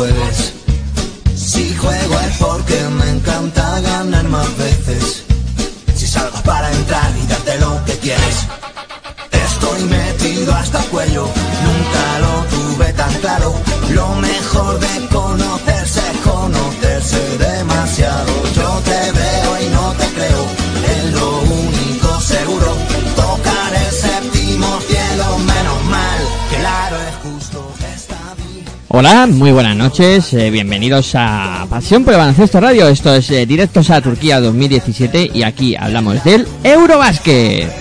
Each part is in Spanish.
tú Hola, muy buenas noches, eh, bienvenidos a Pasión por el Baloncesto Radio. Esto es eh, Directos a Turquía 2017 y aquí hablamos del Eurobásquet.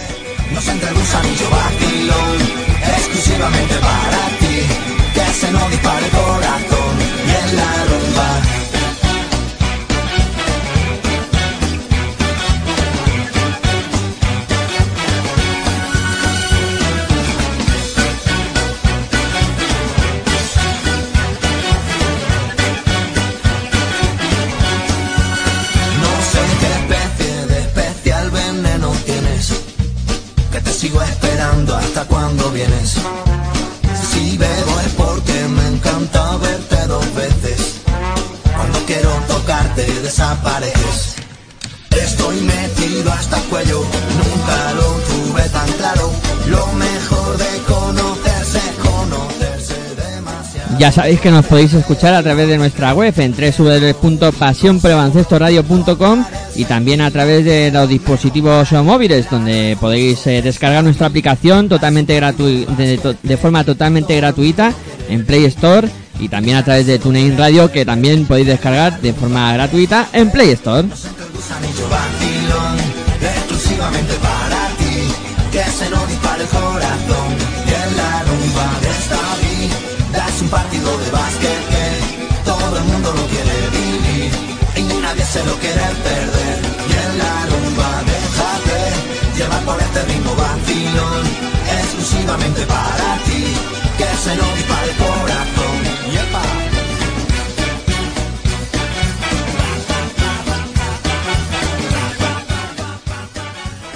Ya sabéis que nos podéis escuchar a través de nuestra web en www.pasionprebaloncestoradio.com y también a través de los dispositivos móviles donde podéis eh, descargar nuestra aplicación totalmente gratu de, forma totalmente gratuita en Play Store y también a través de TuneIn Radio que también podéis descargar de forma gratuita en Play Store. Partido de básquet que todo el mundo lo quiere vivir y nadie se lo quiere perder. Y en la rumba déjate llevar por este ritmo vacilón, exclusivamente para ti, que se nos dispare el corazón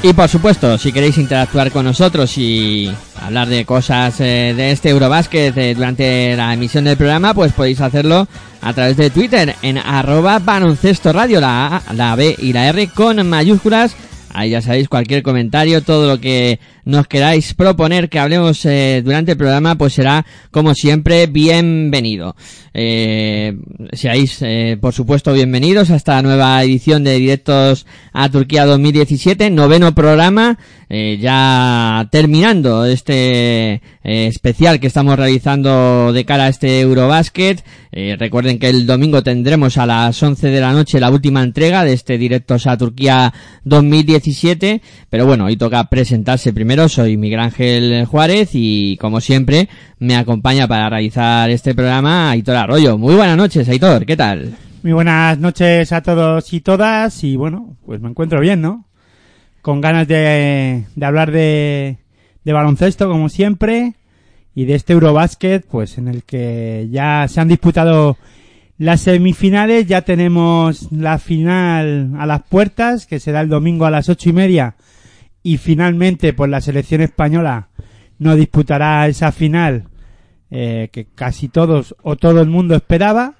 Y por supuesto, si queréis interactuar con nosotros y hablar de cosas eh, de este Eurobásquet eh, durante la emisión del programa, pues podéis hacerlo a través de Twitter en arroba baloncesto radio, la A, la B y la R con mayúsculas. Ahí ya sabéis, cualquier comentario, todo lo que nos queráis proponer que hablemos eh, durante el programa, pues será, como siempre, bienvenido. Eh, seáis, eh, por supuesto, bienvenidos a esta nueva edición de Directos a Turquía 2017, noveno programa, eh, ya terminando este especial que estamos realizando de cara a este Eurobasket. Recuerden que el domingo tendremos a las 11 de la noche la última entrega de este Directos a Turquía 2017, pero bueno, hoy toca presentarse primero. Soy Miguel Ángel Juárez y, como siempre, me acompaña para realizar este programa Aitor Arroyo. Muy buenas noches, Aitor, ¿qué tal? Muy buenas noches a todos y todas y bueno, pues me encuentro bien, ¿no? Con ganas de, de hablar de, de baloncesto como siempre y de este Eurobasket, pues en el que ya se han disputado Las semifinales ya tenemos la final a las puertas, que será el domingo a las ocho y media, y finalmente, pues la selección española no disputará esa final eh, que casi todos o todo el mundo esperaba,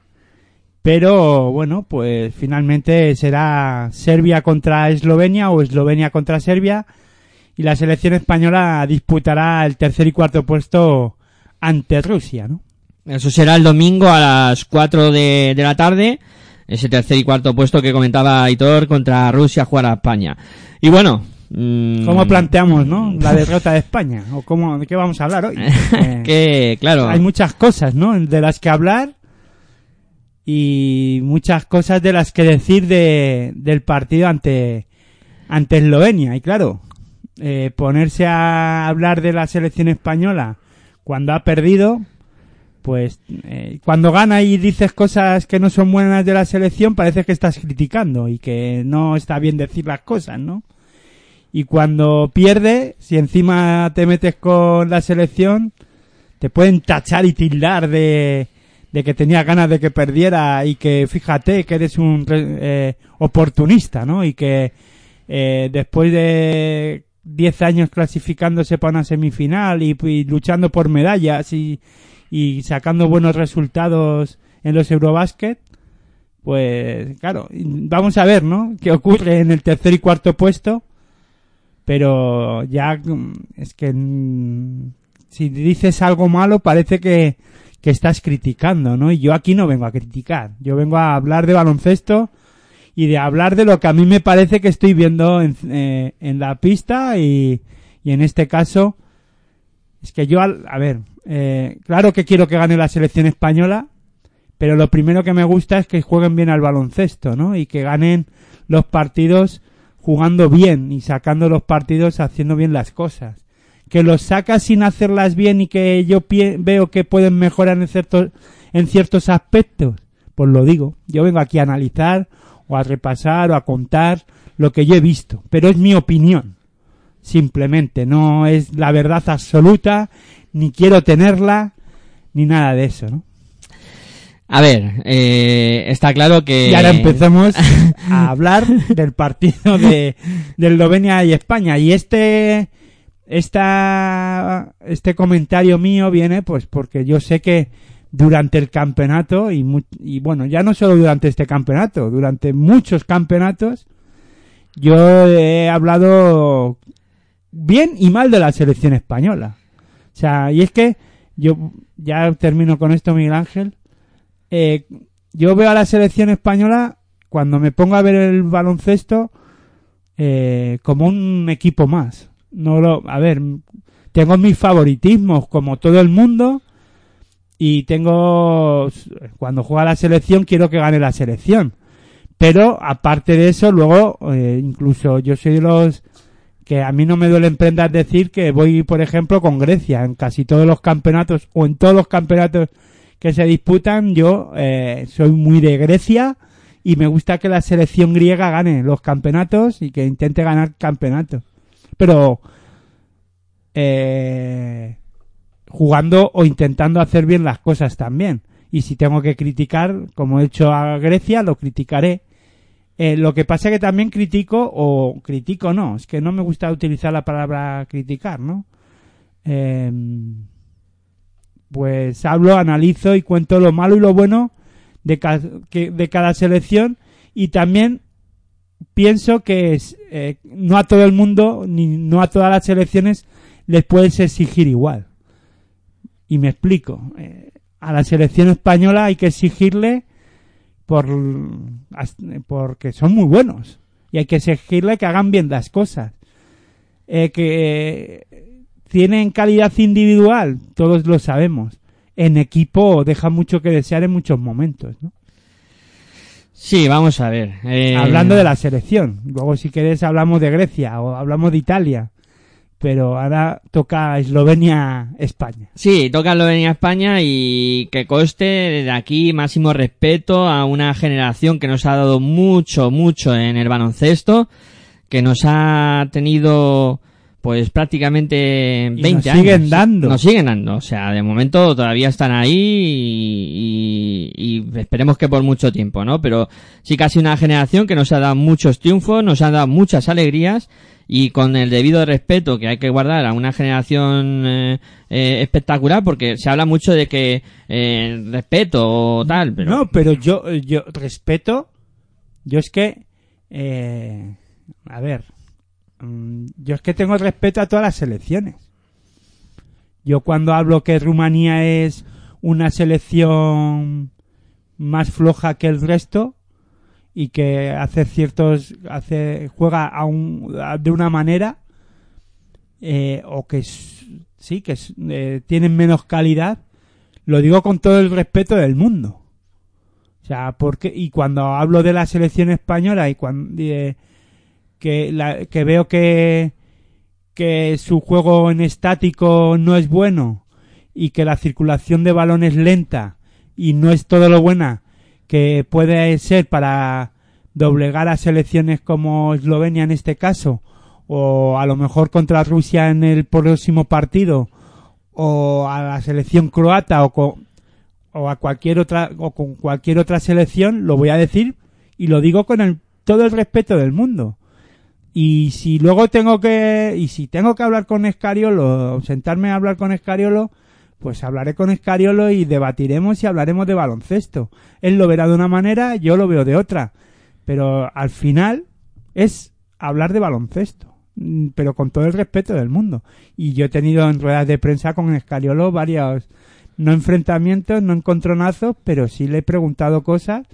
pero bueno, pues finalmente será Serbia contra Eslovenia o Eslovenia contra Serbia y la selección española disputará el tercer y cuarto puesto ante Rusia, ¿no? Eso será el domingo a las 4 de, de la tarde. Ese tercer y cuarto puesto que comentaba Aitor contra Rusia jugar a España. Y bueno. Mm, ¿Cómo planteamos, no? La derrota de España o cómo de qué vamos a hablar hoy? Eh, que, claro. hay muchas cosas, ¿no? De las que hablar y muchas cosas de las que decir de, del partido ante ante Eslovenia y claro, eh, ponerse a hablar de la selección española cuando ha perdido, pues eh, cuando gana y dices cosas que no son buenas de la selección, parece que estás criticando y que no está bien decir las cosas, ¿no? Y cuando pierde, si encima te metes con la selección, te pueden tachar y tildar de, de que tenías ganas de que perdiera y que fíjate que eres un eh, oportunista, ¿no? Y que eh, después de 10 años clasificándose para una semifinal y, y luchando por medallas y, y sacando buenos resultados en los Eurobasket, pues claro, vamos a ver, ¿no? ¿Qué ocurre en el tercer y cuarto puesto? Pero ya mm, es que mm, si dices algo malo parece que, que estás criticando, ¿no? Y yo aquí no vengo a criticar, yo vengo a hablar de baloncesto y de hablar de lo que a mí me parece que estoy viendo en, eh, en la pista y, y en este caso es que yo, al- a ver, eh, claro que quiero que gane la selección española, pero lo primero que me gusta es que jueguen bien al baloncesto, ¿no? Y que ganen los partidos jugando bien y sacando los partidos haciendo bien las cosas. Que los sacas sin hacerlas bien y que yo veo que pueden mejorar en ciertos, en ciertos aspectos, pues lo digo. Yo vengo aquí a analizar o a repasar o a contar lo que yo he visto, pero es mi opinión. Simplemente, no es la verdad absoluta, ni quiero tenerla, ni nada de eso, ¿no? A ver, eh, está claro que. Y ahora empezamos a hablar del partido de, de Eslovenia y España. Y este, esta, este comentario mío viene pues porque yo sé que durante el campeonato y, mu- y bueno, ya no solo durante este campeonato, durante muchos campeonatos, yo he hablado bien y mal de la selección española. O sea, y es que yo ya termino con esto, Miguel Ángel. Eh, yo veo a la selección española cuando me pongo a ver el baloncesto eh, como un equipo más. No lo, a ver, tengo mis favoritismos como todo el mundo y tengo cuando juega la selección quiero que gane la selección. Pero aparte de eso, luego eh, incluso yo soy de los que a mí no me duelen prendas decir que voy, por ejemplo, con Grecia en casi todos los campeonatos o en todos los campeonatos que se disputan. Yo eh, soy muy de Grecia y me gusta que la selección griega gane los campeonatos y que intente ganar campeonatos. Pero eh, jugando o intentando hacer bien las cosas también. Y si tengo que criticar, como he hecho a Grecia, lo criticaré. Eh, lo que pasa que también critico, o critico no, es que no me gusta utilizar la palabra criticar, ¿no? Eh, pues hablo, analizo y cuento lo malo y lo bueno de, ca- que- de cada selección y también pienso que es, eh, no a todo el mundo ni no a todas las selecciones les puedes exigir igual. Y me explico. Eh, a la selección española hay que exigirle por porque son muy buenos y hay que exigirle que hagan bien las cosas. Eh, que eh, tienen calidad individual, todos lo sabemos. En equipo deja mucho que desear en muchos momentos, ¿no? Sí, vamos a ver. eh, Hablando de la selección. Luego, si quieres, hablamos de Grecia o hablamos de Italia. Pero ahora toca Eslovenia-España. Sí, toca venir a España y que coste de aquí máximo respeto a una generación que nos ha dado mucho, mucho en el baloncesto, que nos ha tenido pues prácticamente Y 20 nos años. siguen dando. Nos siguen dando. O sea, de momento todavía están ahí y, y- y esperemos que por mucho tiempo, ¿no? Pero sí casi una generación que nos ha dado muchos triunfos, nos ha dado muchas alegrías y con el debido respeto que hay que guardar a una generación eh, eh, espectacular porque se habla mucho de que eh, respeto o tal, pero No, pero yo, yo respeto. Yo es que. eh, a ver. Mm, Yo es que tengo respeto a todas las selecciones. Yo cuando hablo que Rumanía es una selección más floja que el resto y que hace ciertos hace juega de una manera eh, o que sí que eh, tienen menos calidad lo digo con todo el respeto del mundo o sea, porque y cuando hablo de la selección española y cuando que la, que veo que su juego en estático no es bueno y que la circulación de balón es lenta y no es todo lo buena que puede ser para doblegar a selecciones como Eslovenia en este caso o a lo mejor contra Rusia en el próximo partido o a la selección croata o con, o a cualquier otra o con cualquier otra selección lo voy a decir y lo digo con el, todo el respeto del mundo y si luego tengo que y si tengo que hablar con Escariolo sentarme a hablar con Escariolo pues hablaré con Escariolo y debatiremos y hablaremos de baloncesto. Él lo verá de una manera yo lo veo de otra. Pero al final es hablar de baloncesto mm, pero con todo el respeto del mundo. Y yo he tenido en ruedas de prensa con Escariolo varios no enfrentamientos, no encontronazos, pero sí le he preguntado cosas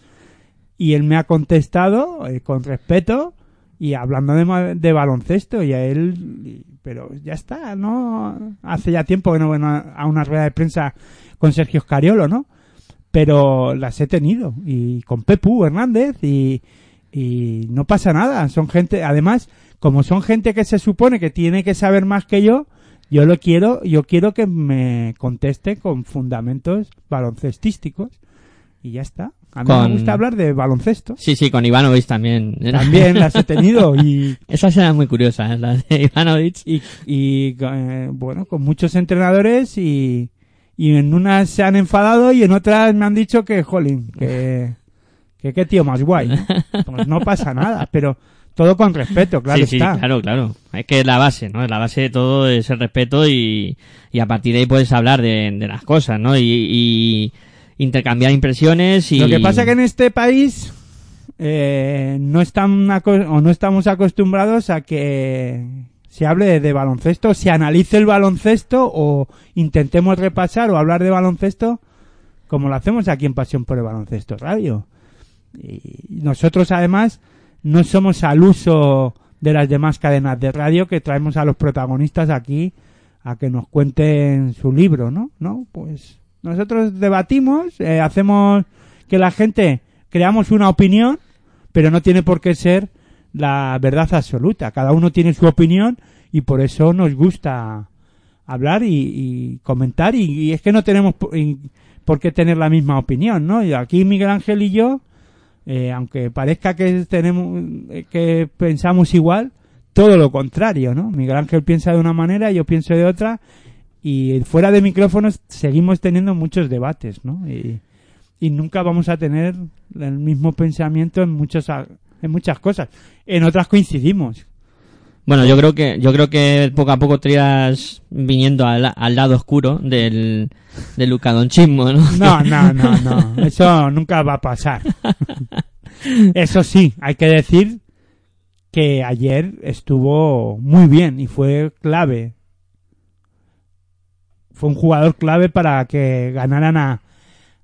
y él me ha contestado eh, con respeto y hablando de, de baloncesto y a él, pero ya está, ¿no? Hace ya tiempo que no voy a una rueda de prensa con Sergio Escariolo, ¿no? Pero las he tenido y con Pepu Hernández y, y no pasa nada, son gente, además, como son gente que se supone que tiene que saber más que yo, yo lo quiero, yo quiero que me conteste con fundamentos baloncestísticos y ya está. A mí Con- me gusta hablar de baloncesto. sí, sí, con Ivanovic también. También las he tenido y, Esas eran muy curiosas, las de Ivanovic. y, y, eh, bueno, con muchos entrenadores y, y en unas se han enfadado y en otras me han dicho que, jolín, que, que qué tío más guay. ¿no? Pues no pasa nada, pero todo con respeto, claro sí, sí, está. claro, claro. Es que es la base, ¿no? La base de todo es el respeto y, y a partir de ahí puedes hablar de, de las cosas, ¿no? Y, y intercambiar impresiones y... Lo que pasa que en este país eh, no están o no estamos acostumbrados a que se hable de, de baloncesto, se analice el baloncesto o intentemos repasar o hablar de baloncesto como lo hacemos aquí en Pasión por el Baloncesto Radio. Y nosotros además no somos al uso de las demás cadenas de radio que traemos a los protagonistas aquí a que nos cuenten su libro, ¿no? ¿No? Pues nosotros debatimos, eh, hacemos que la gente creamos una opinión, pero no tiene por qué ser la verdad absoluta. Cada uno tiene su opinión y por eso nos gusta hablar y, y comentar y, y es que no tenemos por, y- qué tener la misma opinión, ¿no? Y aquí Miguel Ángel y yo, eh, aunque parezca que tenemos eh, que pensamos igual, todo lo contrario, ¿no? Miguel Ángel piensa de una manera, yo pienso de otra y fuera de micrófonos seguimos teniendo muchos debates, ¿no? Y, y nunca vamos a tener el mismo pensamiento en muchos en muchas cosas. En otras coincidimos. Bueno, yo creo que yo creo que poco a poco te irás viniendo al, al lado oscuro del, del lucadonchismo, ¿no? No, no, no, no. Eso nunca va a pasar. Eso sí, hay que decir que ayer estuvo muy bien y fue clave. Fue un jugador clave para que ganaran a,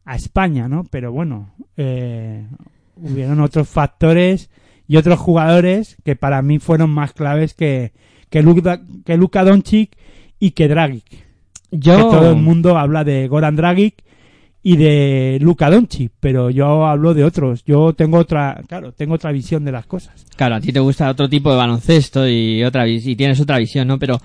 a España, ¿no? Pero bueno, eh, hubieron otros factores y otros jugadores que para mí fueron más claves que, que, Luka, que Luka Doncic y que Dragic Yo... que todo el mundo habla de Goran Dragic y de Luka Doncic, pero yo hablo de otros. Yo tengo otra, claro, tengo otra visión de las cosas. Claro, a ti te gusta otro tipo de baloncesto y otra y tienes otra visión, ¿no? Pero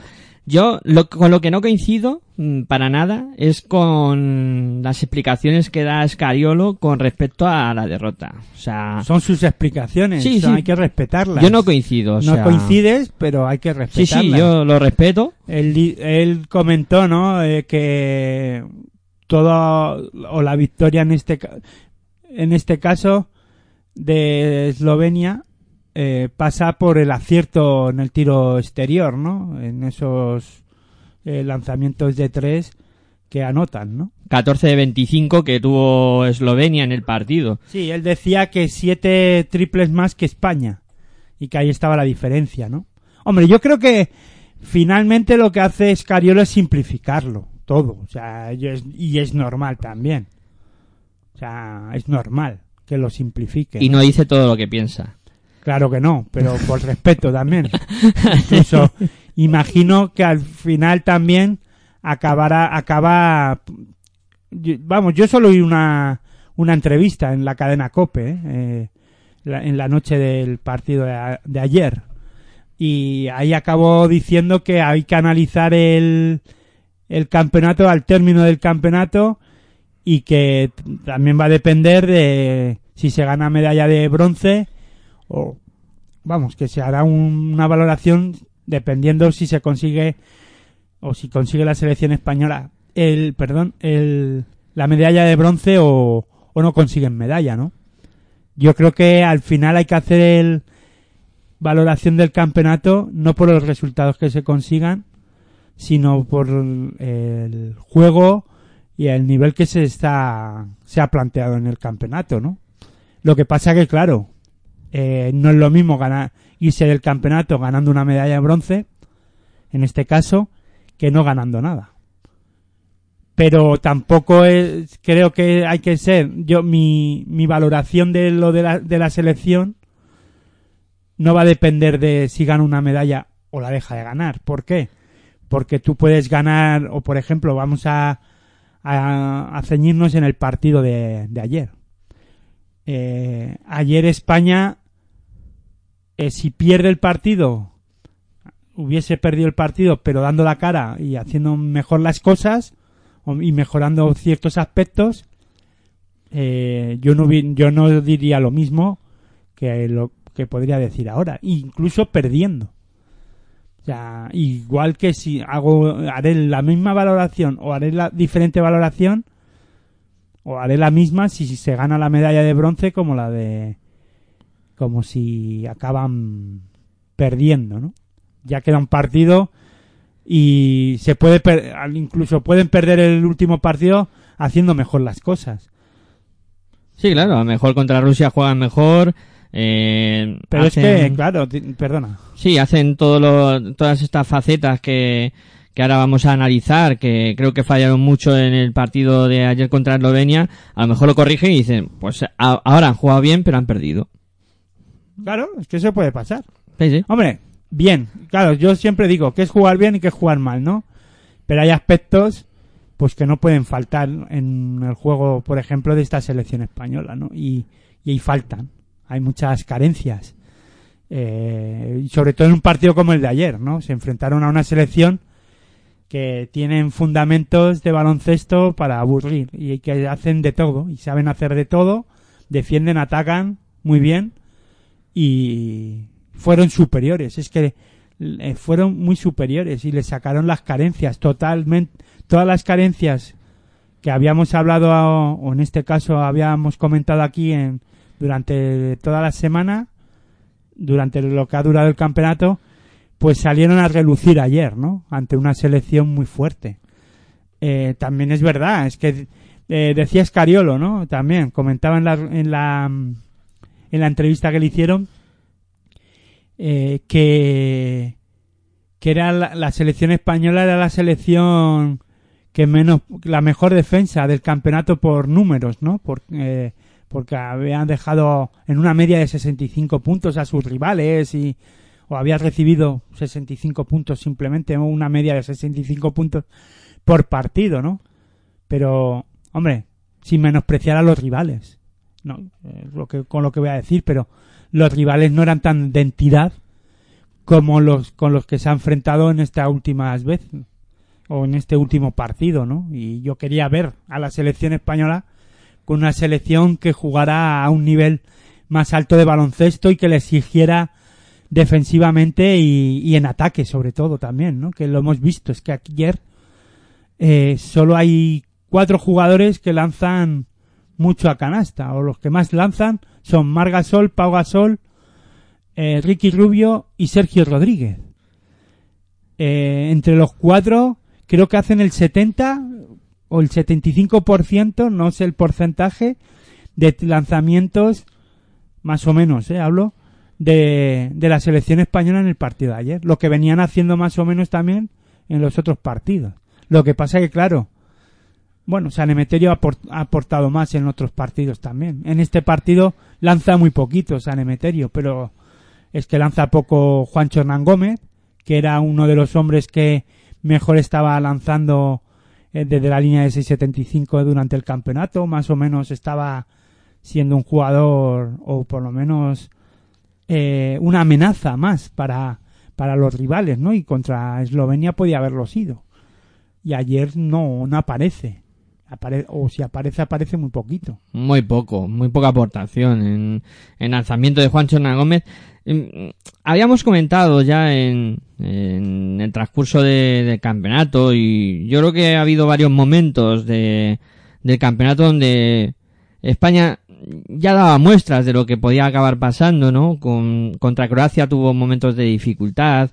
Yo lo, con lo que no coincido mm, para nada es con las explicaciones que da Scariolo con respecto a la derrota. O sea, Son sus explicaciones, Sí, o sea, sí. hay que respetarlas. yo no coincido. o No sea- coincides, pero hay que Sí, respetarlas. sí, yo lo respeto. Él, comentó, ¿no? Eh, que todo o la victoria en este en este caso de Eslovenia eh, pasa por el acierto en el tiro exterior, ¿no? En esos eh, lanzamientos de tres que anotan, ¿no? 14 de 25 que tuvo Eslovenia en el partido. Sí, él decía que siete triples más que España y que ahí estaba la diferencia, ¿no? Hombre, yo creo que finalmente lo que hace Scariolo es simplificarlo todo, o sea, y es, y es normal también. O sea, es normal que lo simplifique. Y no dice todo lo que piensa. Claro que no, pero por respeto también. Incluso imagino que al final también acabará, acaba, vamos, yo solo oí una, una entrevista en la cadena Cope, ¿eh? En la noche del partido de, a- de ayer. Y ahí acabó diciendo que hay que analizar el, el campeonato al término del campeonato y que también va a depender de si se gana medalla de bronce o vamos que se hará un- una valoración dependiendo si se consigue o si consigue la selección española el perdón el la medalla de bronce o, o no consiguen medalla no yo creo que al final hay que hacer el valoración del campeonato no por los resultados que se consigan sino por el juego y el nivel que se está se ha planteado en el campeonato no lo que pasa que claro eh, no es lo mismo ganar irse del campeonato ganando una medalla de bronce en este caso que no ganando nada. Pero tampoco es, creo que hay que ser yo mi, mi valoración de lo de la, de la selección no va a depender de si gana una medalla o la deja de ganar. ¿por qué? porque tú puedes ganar o por ejemplo vamos a a, ceñirnos en el partido de, de ayer. Eh, ayer España, eh, si pierde el partido, hubiese perdido el partido, pero dando la cara y haciendo mejor las cosas y mejorando ciertos aspectos, eh, yo no yo no diría lo mismo que lo que podría decir ahora, incluso perdiendo. O sea, igual que si hago haré la misma valoración o haré la diferente valoración o haré la misma si se gana la medalla de bronce como la de como si acaban perdiendo, ¿no? Ya queda un partido y se puede per- incluso pueden perder el último partido haciendo mejor las cosas. Sí, claro, a lo mejor contra Rusia juegan mejor. eh, Pero hacen- es que, claro, perdona. Sí, hacen todo lo- todas estas facetas que, que ahora vamos a analizar, que creo que fallaron mucho en el partido de ayer contra Eslovenia. A lo mejor lo corrigen y dicen, pues a- ahora han jugado bien, pero han perdido. Claro, es que eso puede pasar. Sí, sí. Hombre, bien, claro, yo siempre digo que es jugar bien y que es jugar mal, ¿no? Pero hay aspectos pues que no pueden faltar en el juego, por ejemplo, de esta selección española, ¿no? Y, y ahí faltan. Hay muchas carencias. Eh, sobre todo en un partido como el de ayer, ¿no? Se enfrentaron a una selección que tienen fundamentos de baloncesto para aburrir y que hacen de todo y saben hacer de todo, defienden, atacan muy bien y fueron superiores. Es que eh, fueron muy superiores y le sacaron las carencias totalmente, todas las carencias que habíamos hablado o en este caso habíamos comentado aquí en durante toda la semana, durante lo que ha durado el campeonato, pues salieron a relucir ayer, ¿no? Ante una selección muy fuerte. Eh, también es verdad, es que eh, decía Scariolo, ¿no? También comentaba en la, en la en la entrevista que le hicieron eh, que que era la, selección española era la selección que menos la mejor defensa del campeonato por números, ¿no? Por, eh, porque habían dejado en una media de 65 puntos a sus rivales y o había recibido 65 puntos simplemente una media de 65 puntos por partido, ¿no? Pero hombre, sin menospreciar a los rivales, no, eh, lo que con lo que voy a decir, pero los rivales no eran tan de entidad como los con los que se ha enfrentado en estas últimas veces o en este último partido, ¿no? Y yo quería ver a la selección española con una selección que jugara a un nivel más alto de baloncesto y que le exigiera defensivamente y, en ataque sobre todo también, ¿no? Que lo hemos visto, es que ayer eh, solo hay cuatro jugadores que lanzan mucho a canasta, o los que más lanzan son Margasol, Pau Gasol, eh, Ricky Rubio y Sergio Rodríguez. Eh, entre los cuatro, creo que hacen el 70 o el 75%, no sé el porcentaje, de lanzamientos, más o menos, ¿eh? hablo, de, de la selección española en el partido de ayer. Lo que venían haciendo más o menos también en los otros partidos. Lo que pasa que, claro, bueno, San Emeterio ha, aport- ha aportado más en otros partidos también. En este partido lanza muy poquito San Emeterio, pero es que lanza poco Juancho Hernán Gómez, que era uno de los hombres que mejor estaba lanzando eh, desde la línea de 6.75 durante el campeonato. Más o menos estaba siendo un jugador, o por lo menos eh, una amenaza más para, para los rivales, ¿no? Y contra Eslovenia podía haberlo sido. Y ayer no, no aparece. O si aparece, aparece muy poquito. Muy poco, muy poca aportación en, en lanzamiento de Juancho Hernán Gómez. Mm, Habíamos comentado ya en, en el transcurso de- del campeonato y yo creo que ha habido varios momentos de, del campeonato donde España ya daba muestras de lo que podía acabar pasando, ¿no? Con, contra Croacia tuvo momentos de dificultad,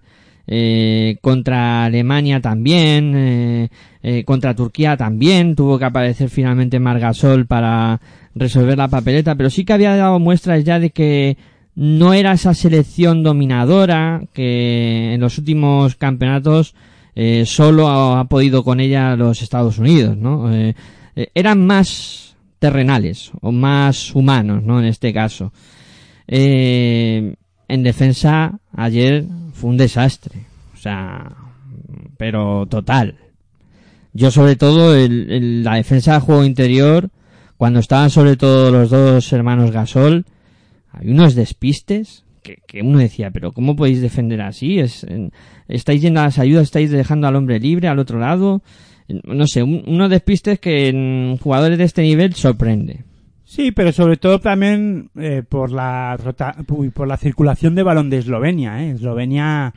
eh, contra Alemania también, eh, eh, contra Turquía también tuvo que aparecer finalmente Margasol para resolver la papeleta, pero sí que había dado muestras ya de que no era esa selección dominadora que en los últimos campeonatos eh, solo ha, ha podido con ella los Estados Unidos, ¿no? Eh, eh, eran más terrenales o más humanos, ¿no? En este caso. Eh, en defensa ayer fue un desastre, o sea, pero total. Yo sobre todo el, el- la defensa de juego interior, cuando estaban sobre todo los dos hermanos Gasol, hay unos despistes que, que uno decía, pero ¿cómo podéis defender así? Es, estáis yendo a las ayudas, estáis dejando al hombre libre al otro lado. No sé, un- unos despistes que en jugadores de este nivel sorprende. Sí, pero sobre todo también eh, por la rota- por la circulación de balón de Eslovenia. ¿eh? Eslovenia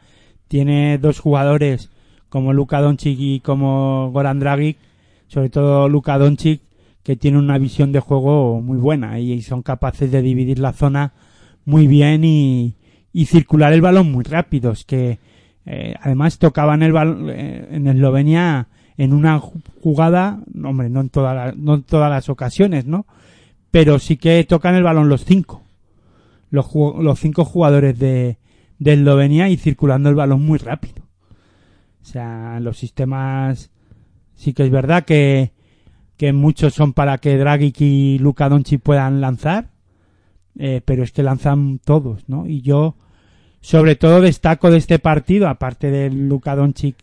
tiene dos jugadores como Luka Doncic y como Goran Dragic, sobre todo Luka Doncic, que tiene una visión de juego muy buena y son capaces de dividir la zona muy bien y, y circular el balón muy rápido. Es que eh, además tocaban el balón eh, en Eslovenia en una ju- jugada, hombre, no en, toda la- no en todas las ocasiones, ¿no? Pero sí que tocan el balón los cinco. Los, cinco jugadores de, de Eslovenia y circulando el balón muy rápido. O sea, los sistemas sí que es verdad que, que muchos son para que Dragic y Luka Doncic puedan lanzar, eh, pero es que lanzan todos, ¿no? Y yo, sobre todo, destaco de este partido, aparte de Luka Doncic,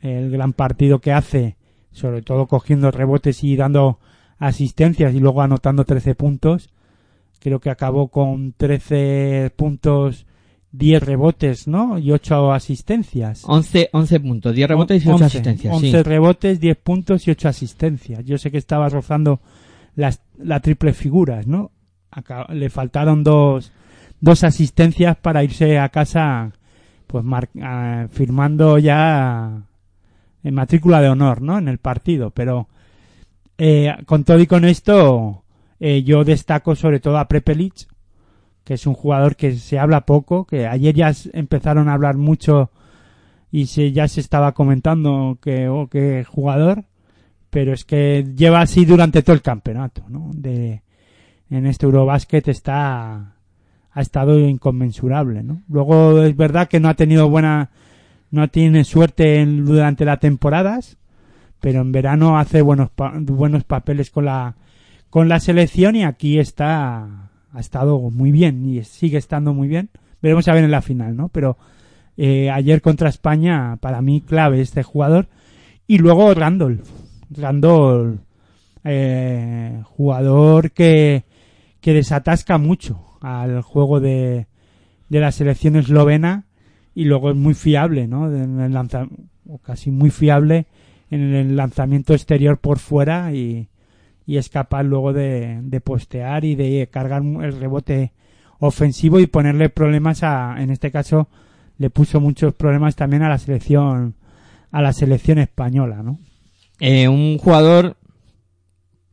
el gran partido que hace, sobre todo cogiendo rebotes y dando asistencias y luego anotando 13 puntos. Creo que acabó con 13 puntos, 10 rebotes, ¿no? Y 8 asistencias. 11, 11 puntos, 10 rebotes y 8 11, asistencias. 11 sí. rebotes, 10 puntos y 8 asistencias. Yo sé que estaba rozando las, la triple figuras, ¿no? Acá- le faltaron dos, dos asistencias para irse a casa, pues mar- ah, firmando ya en matrícula de honor, ¿no? En el partido. Pero eh, con todo y con esto, eh, yo destaco sobre todo a Prepelic, que es un jugador que se habla poco, que ayer ya empezaron a hablar mucho y se, ya se estaba comentando que, oh, que jugador, pero es que lleva así durante todo el campeonato, ¿no? De, en este Eurobasket está, ha estado inconmensurable, ¿no? Luego es verdad que no ha tenido buena, no tiene suerte en- durante las temporadas, pero en verano hace buenos, pa- buenos papeles con la, con la selección y aquí está, ha estado muy bien y sigue estando muy bien. Veremos a ver en la final, ¿no? Pero eh, ayer contra España, para mí, clave este jugador. Y luego Randolph. Randolph, eh, jugador que, que desatasca mucho al juego de, de la selección eslovena y luego es muy fiable, ¿no? En el o casi muy fiable en el lanzamiento exterior por fuera y, y es capaz luego de, de postear y de cargar el rebote ofensivo y ponerle problemas a, en este caso, le puso muchos problemas también a la selección, a la selección española, ¿no? Eh, un jugador,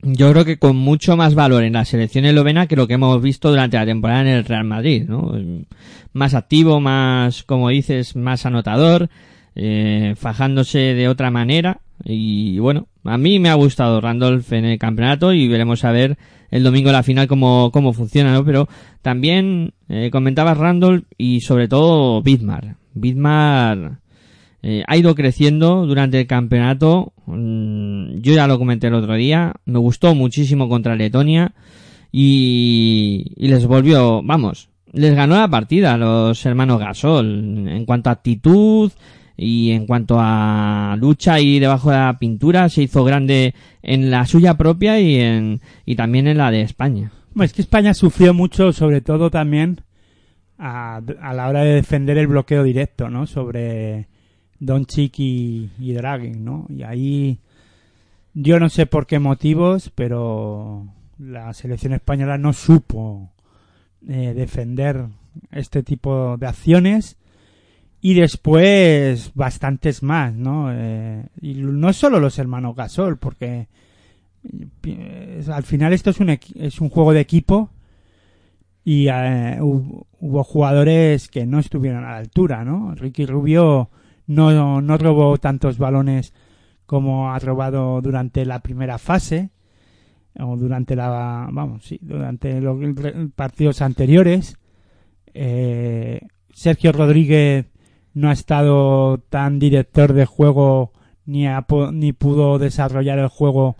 yo creo que con mucho más valor en la selección eslovena que lo que hemos visto durante la temporada en el Real Madrid, ¿no? Más activo, más, como dices, más anotador, eh, fajándose de otra manera. Y bueno, a mí me ha gustado Randolph en el campeonato y veremos a ver el domingo la final cómo, cómo funciona, ¿no? Pero también eh, comentabas Randolph y sobre todo Bismar. Bismar eh, ha ido creciendo durante el campeonato. Mm, yo ya lo comenté el otro día. Me gustó muchísimo contra Letonia. Y, y les volvió, vamos, les ganó la partida a los hermanos Gasol. En cuanto a actitud y en cuanto a lucha ahí debajo de la pintura, se hizo grande en la suya propia y, en, y también en la de España. Es que España sufrió mucho, sobre todo también a, a la hora de defender el bloqueo directo, ¿no? Sobre Doncic y, y Dragic, ¿no? Y ahí yo no sé por qué motivos, pero la selección española no supo eh, defender este tipo de acciones y después bastantes más, ¿no? Eh, y no solo los hermanos Gasol, porque eh, al final esto es un, es un juego de equipo y eh, hubo, jugadores que no estuvieron a la altura, ¿no? Ricky Rubio no, no robó tantos balones como ha robado durante la primera fase o durante la vamos sí durante los partidos anteriores Eh, Sergio Rodríguez no ha estado tan director de juego ni ha ni pudo desarrollar el juego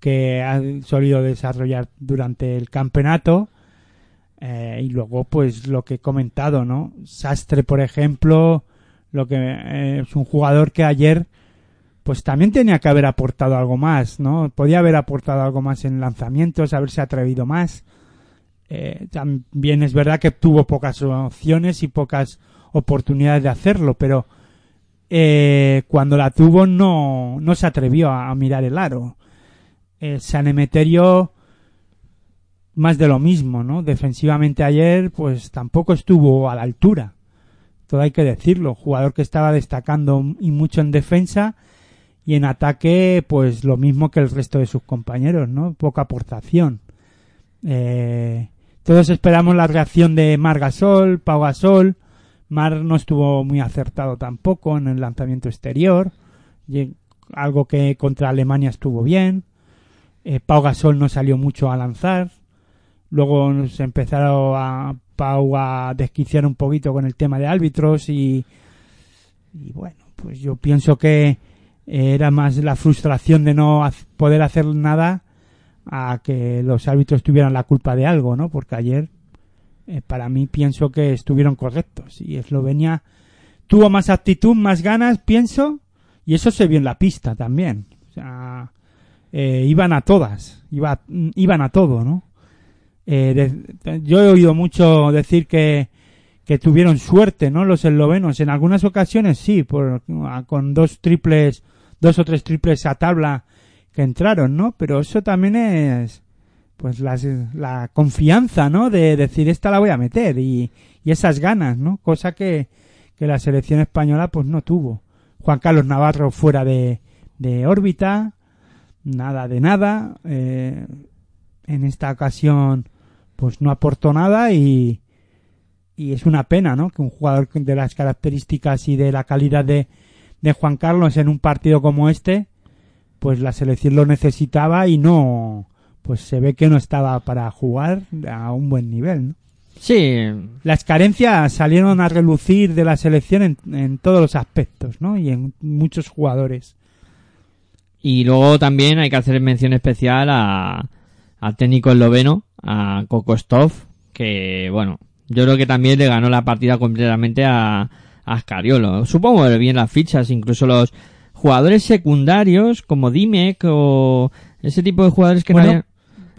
que ha solido desarrollar durante el campeonato. Eh, y luego pues lo que he comentado no Sastre por ejemplo lo que eh, es un jugador que ayer pues también tenía que haber aportado algo más no podía haber aportado algo más en lanzamientos haberse atrevido más. Eh, también es verdad que tuvo pocas opciones y pocas oportunidades de hacerlo pero eh, cuando la tuvo no, no se atrevió a, mirar el aro eh, San Emeterio más de lo mismo, ¿no? Defensivamente ayer, pues tampoco estuvo a la altura. Todo hay que decirlo. Jugador que estaba destacando y mucho en defensa y en ataque, pues lo mismo que el resto de sus compañeros, ¿no? Poca aportación. Eh, todos esperamos la reacción de Mar Gasol, Pau Gasol. Mar no estuvo muy acertado tampoco en el lanzamiento exterior. Y algo que contra Alemania estuvo bien. Eh, Pau Gasol no salió mucho a lanzar. Luego se empezaron a Pau a desquiciar un poquito con el tema de árbitros y, y bueno, pues yo pienso que era más la frustración de no poder hacer nada a que los árbitros tuvieran la culpa de algo, ¿no? Porque ayer, eh, para mí, pienso que estuvieron correctos y Eslovenia tuvo más actitud, más ganas, pienso, y eso se vio en la pista también. O sea, eh, iban a todas, iba, iban a todo, ¿no? Eh, yo he oído mucho decir que, que tuvieron suerte, ¿no? Los eslovenos. En algunas ocasiones sí, por, con dos triples, dos o tres triples a tabla que entraron, ¿no? Pero eso también es, pues, las- la confianza, ¿no? De decir, esta la voy a meter y, y esas ganas, ¿no? Cosa que, que la selección española, pues, no tuvo. Juan Carlos Navarro fuera de, de órbita, nada de nada. eh, en esta ocasión, pues, no aportó nada y, y es una pena, ¿no? Que un jugador de las características y de la calidad de, de Juan Carlos en un partido como este, pues la selección lo necesitaba y no, pues se ve que no estaba para jugar a un buen nivel, ¿no? Sí, Las carencias salieron a relucir de la selección en, en todos los aspectos, ¿no? Y en muchos jugadores. Y luego también hay que hacer mención especial a, al técnico esloveno, a Kokostov, que bueno, yo creo que también le ganó la partida completamente a, a Ascariolo. Supongo que bien las fichas, incluso los jugadores secundarios como Dimek o ese tipo de jugadores que Bueno, no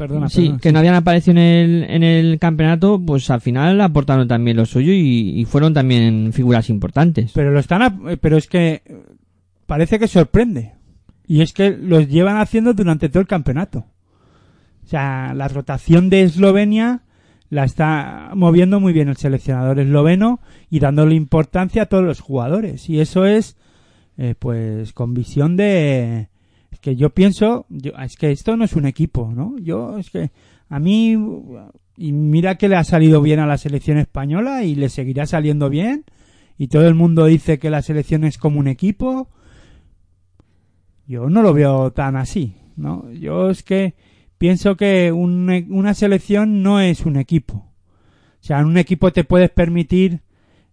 perdona, sí, perdona, que no habían aparecido en el, en el campeonato, pues al final aportaron también lo suyo y, y fueron también figuras importantes. Pero lo están, ap- eh, pero es que eh, parece que sorprende. Y es que los llevan haciendo durante todo el campeonato. O sea, la rotación de Eslovenia la está moviendo muy bien el seleccionador esloveno y dándole importancia a todos los jugadores. Y eso es, eh, pues, con visión de, es que yo pienso, yo, es que esto no es un equipo, ¿no? Yo, es que a mí, y mira que le ha salido bien a la selección española y le seguirá saliendo bien. Y todo el mundo dice que la selección es como un equipo. Yo no lo veo tan así, ¿no? Yo es que pienso que un e- una selección no es un equipo. O sea, en un equipo te puedes permitir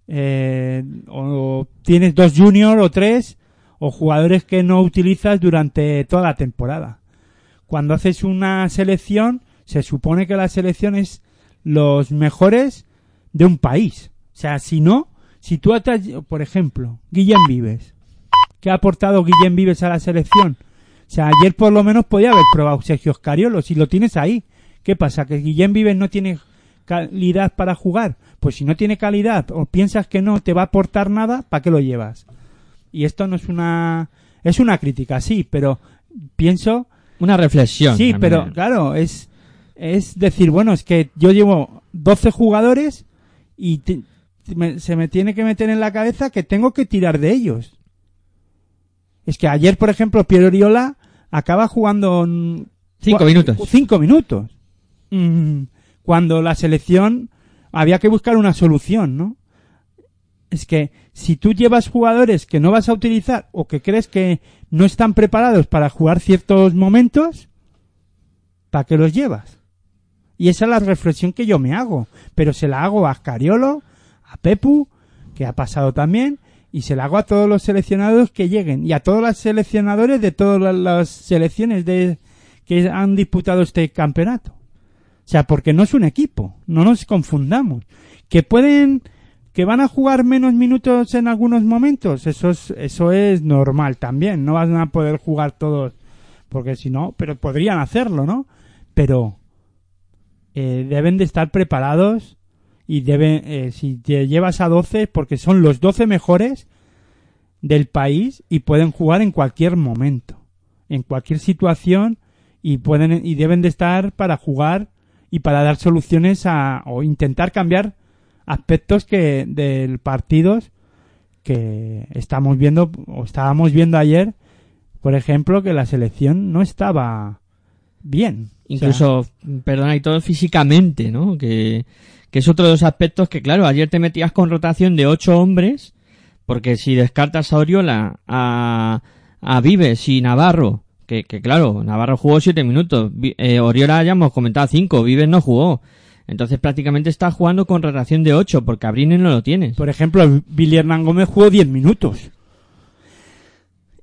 eh, o tienes dos juniors o tres o jugadores que no utilizas durante toda la temporada. Cuando haces una selección, se supone que la selección es los mejores de un país. O sea, si no, si tú atas, por ejemplo, Guillem Vives, ¿qué ha aportado Guillem Vives a la selección? O sea, ayer por lo menos podía haber probado Sergio Scariolo, si lo tienes ahí. ¿Qué pasa? ¿Que Guillem Vives no tiene calidad para jugar? Pues si no tiene calidad o piensas que no te va a aportar nada, ¿para qué lo llevas? Y esto no es una... Es una crítica, sí, pero pienso Una reflexión. Sí, también. pero claro, es, es decir, bueno, es que yo llevo 12 jugadores y te- me- se me tiene que meter en la cabeza que tengo que tirar de ellos. Es que ayer, por ejemplo, Piero Oriola acaba jugando Cinco minutos. Cinco minutos. Mm, cuando la selección había que buscar una solución, ¿no? Es que si tú llevas jugadores que no vas a utilizar o que crees que no están preparados para jugar ciertos momentos, ¿para qué los llevas? Y esa es la reflexión que yo me hago. Pero se la hago a Cariolo, a Pepu, que ha pasado también, y se la hago a todos los seleccionados que lleguen, y a todos los seleccionadores de todas las- selecciones de, que han disputado este campeonato. O sea, porque no es un equipo, no nos confundamos. Que pueden, que van a jugar menos minutos en algunos momentos, eso es, eso es normal también, no van a poder jugar todos, porque si no, pero podrían hacerlo, ¿no? Pero eh, deben de estar preparados y deben, eh, si te llevas a 12, porque son los 12 mejores del país y pueden jugar en cualquier momento, en cualquier situación y pueden y deben de estar para jugar y para dar soluciones a o intentar cambiar aspectos que del partidos que estamos viendo o estábamos viendo ayer, por ejemplo, que la selección no estaba bien. O sea, Incluso, perdona, y todo físicamente, ¿no? Que, que es otro de los aspectos que, claro, ayer te metías con rotación de ocho hombres, porque si descartas a Oriola, a, a Vives y Navarro, que, que claro, Navarro jugó siete minutos, eh, Oriola ya hemos comentado cinco, Vives no jugó. Entonces prácticamente está jugando con rotación de ocho, porque Abrine no lo tienes. Por ejemplo, Billy Gómez jugó 10 minutos.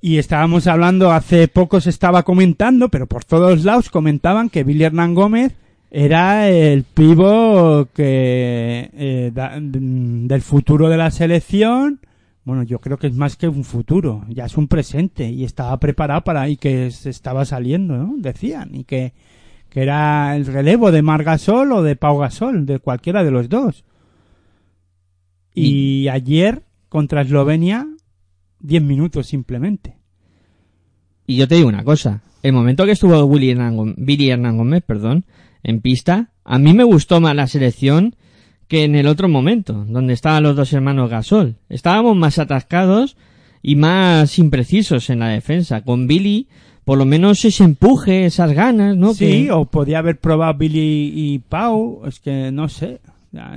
Y estábamos hablando, hace poco se estaba comentando, pero por todos lados comentaban que Billy Hernán Gómez era el pivo que eh, mm, del futuro de la selección. Bueno, yo creo que es más que un futuro, ya es un presente y estaba preparado para y que se estaba saliendo, ¿no? Decían y que que era el relevo de Margasol o de Pau Gasol, de cualquiera de los dos. Y ayer contra Eslovenia 10 minutos simplemente. Y yo te digo una cosa, el momento que estuvo Willy Hernán Billy Hernán Gómez, perdón, en pista, a mí me gustó más la selección que en el otro momento, donde estaban los dos hermanos Gasol. Estábamos más atascados y más imprecisos en la defensa. Con Billy, por lo menos ese empuje, esas ganas, ¿no? Sí, Que- o podía haber probado Billy y Pau, es que no sé.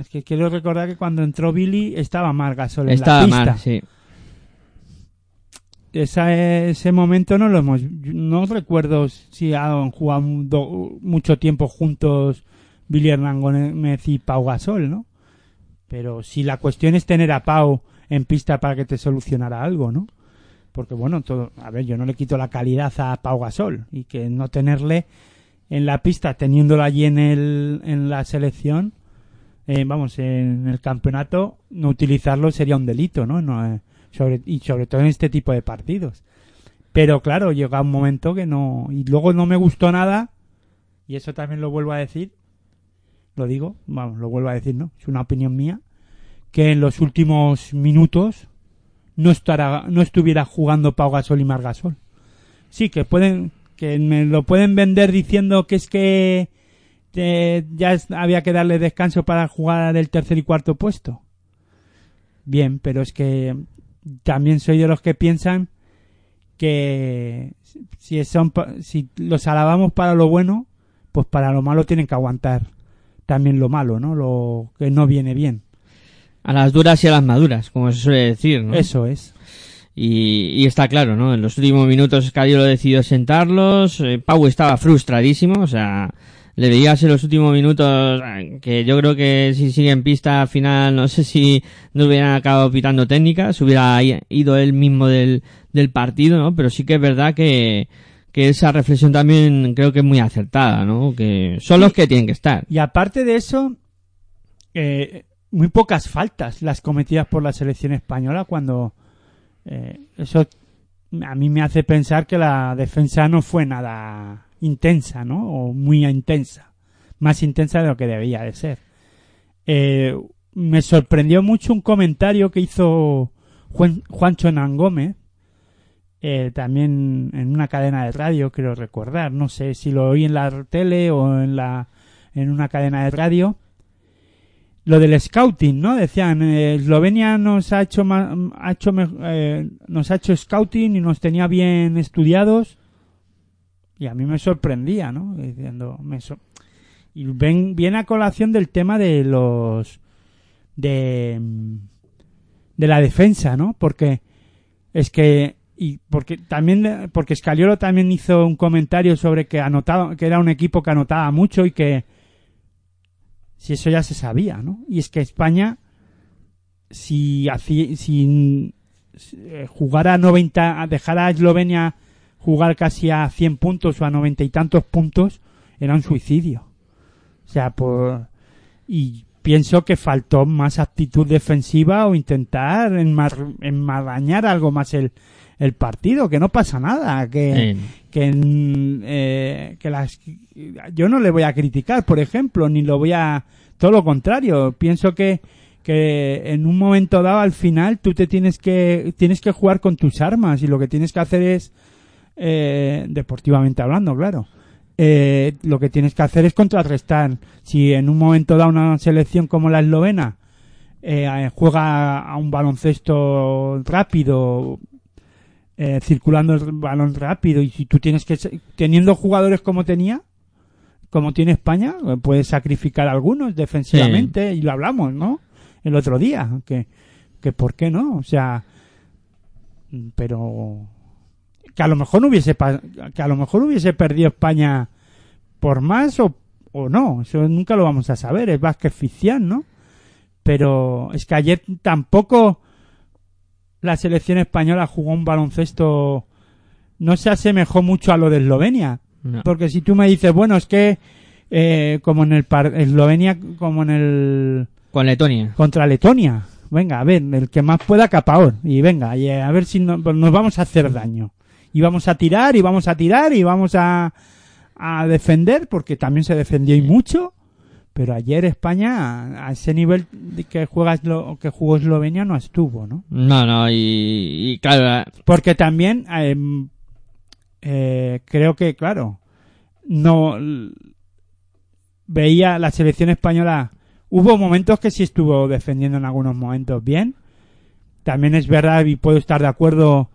Es que quiero recordar que cuando entró Billy estaba Margasol en estaba la pista. mal, sí. Esa- ese momento no lo hemos no recuerdo si han jugado mu- do- mucho tiempo juntos Billy Hernán Gómez y Pau Gasol, ¿no? Pero si la cuestión es tener a Pau en pista para que te solucionara algo, ¿no? Porque bueno, todo, a ver, yo no le quito la calidad a Pau Gasol y que no tenerle en la pista teniéndolo allí en el en la selección eh, vamos, en el campeonato no utilizarlo sería un delito, ¿no? no eh, sobre, y sobre todo en este tipo de partidos. Pero claro, llega un momento que no... Y luego no me gustó nada y eso también lo vuelvo a decir, lo digo, vamos, lo vuelvo a decir, ¿no? Es una opinión mía, que en los últimos minutos no, estará, no estuviera jugando Pau Gasol y Margasol. Sí, que pueden, que me lo pueden vender diciendo que es que eh, ya había que darle descanso para jugar el tercer y cuarto puesto. Bien, pero es que también soy de los que piensan que si son si los alabamos para lo bueno, pues para lo malo tienen que aguantar también lo malo, ¿no? Lo que no viene bien. A las duras y a las maduras, como se suele decir, ¿no? Eso es. Y, y está claro, ¿no? En los últimos minutos Scariolo decidió sentarlos. eh, Pau estaba frustradísimo, o sea, le veías en los últimos minutos eh, que yo creo que si sigue en pista al final, no sé si no hubieran acabado pitando técnicas, hubiera ido él mismo del, del partido, ¿no? Pero sí que es verdad que, que esa reflexión también creo que es muy acertada, ¿no? Que son los que tienen que estar. Y aparte de eso, eh, muy pocas faltas las cometidas por la selección española cuando eh, eso a mí me hace pensar que la defensa no fue nada intensa, ¿no? O muy intensa. Más intensa de lo que debía de ser. Eh, me sorprendió mucho un comentario que hizo Juan, Juancho Hernán Gómez, eh, también en una cadena de radio, quiero recordar. No sé si lo oí en la tele o en la en una cadena de radio. Lo del scouting, ¿no? Decían, eh, Eslovenia nos ha hecho, ma- ha hecho eh, nos ha hecho scouting y nos tenía bien estudiados. Y a mí me sorprendía, ¿no? Diciendo, me so- y ven, viene a colación del tema de los de de la defensa, ¿no? Porque es que y porque también porque Scaliolo también hizo un comentario sobre que anotaba que era un equipo que anotaba mucho y que si eso ya se sabía, ¿no? Y es que España si hacía si, eh, jugara a 90 a- dejara a Eslovenia jugar casi a 100 puntos o a 90 y tantos puntos era un suicidio. O sea, por y pienso que faltó más actitud defensiva o intentar enmar- enmarañar algo más el, el partido, que no pasa nada, que, que, mm, eh, que las yo no le voy a criticar por ejemplo ni lo voy a todo lo contrario pienso que que en un momento dado al final tú te tienes que tienes que jugar con tus armas y lo que tienes que hacer es eh, deportivamente hablando claro eh, lo que tienes que hacer es contrarrestar. Si en un momento dado una selección como la eslovena eh, juega a un baloncesto rápido eh, circulando el balón rápido. Y si tú tienes que teniendo jugadores como tenía como tiene España eh, puedes sacrificar algunos defensivamente. Y lo hablamos no el otro día que que por qué no o sea pero que a lo mejor no hubiese que a lo mejor hubiese perdido España por más o, o no. Eso nunca lo vamos a saber. Es básquet ficción no pero es que ayer tampoco la selección española jugó un baloncesto no se asemejó mucho a lo de Eslovenia. No. porque si tú me dices bueno es que eh, como en el par Eslovenia como en el Con Letonia. contra Letonia. Venga a ver el que más pueda capaor. Y venga y a ver si no- pues nos vamos a hacer daño. Y vamos a tirar y vamos a tirar y vamos a a defender porque también se defendió y mucho pero ayer España a ese nivel que juega Eslo- que jugó Eslovenia no estuvo no No, no, y, y claro, porque también eh, eh, creo que, claro, no veía la selección española. Hubo momentos que sí estuvo defendiendo en algunos momentos bien. También es verdad y puedo estar de acuerdo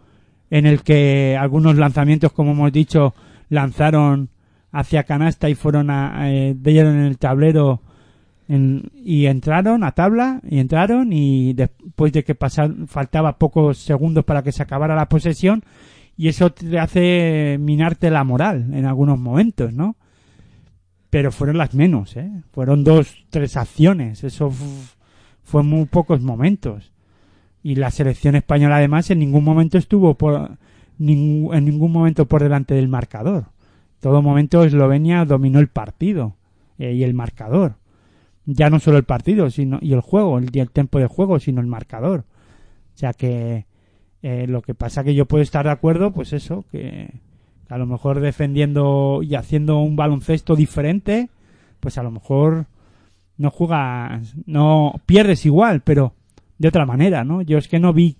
en el que algunos lanzamientos, como hemos dicho, lanzaron hacia canasta y fueron a, eh, en el tablero en- y entraron a tabla y entraron y después de que pasar, faltaba pocos segundos para que se acabara la posesión y eso te hace minarte la moral en algunos momentos, ¿no? Pero fueron las menos, ¿eh? Fueron dos, tres acciones, eso fu- fue muy pocos momentos. Y la selección española además en ningún momento estuvo por, en ningún momento por delante del marcador. Todo momento Eslovenia dominó el partido eh, y el marcador. Ya no solo el partido sino y el juego, el, el tiempo de juego, sino el marcador. O sea que eh, lo que pasa que yo puedo estar de acuerdo, pues eso, que A lo mejor defendiendo y haciendo un baloncesto diferente, pues a lo mejor no juegas, no pierdes igual, pero de otra manera, ¿no? Yo es que no vi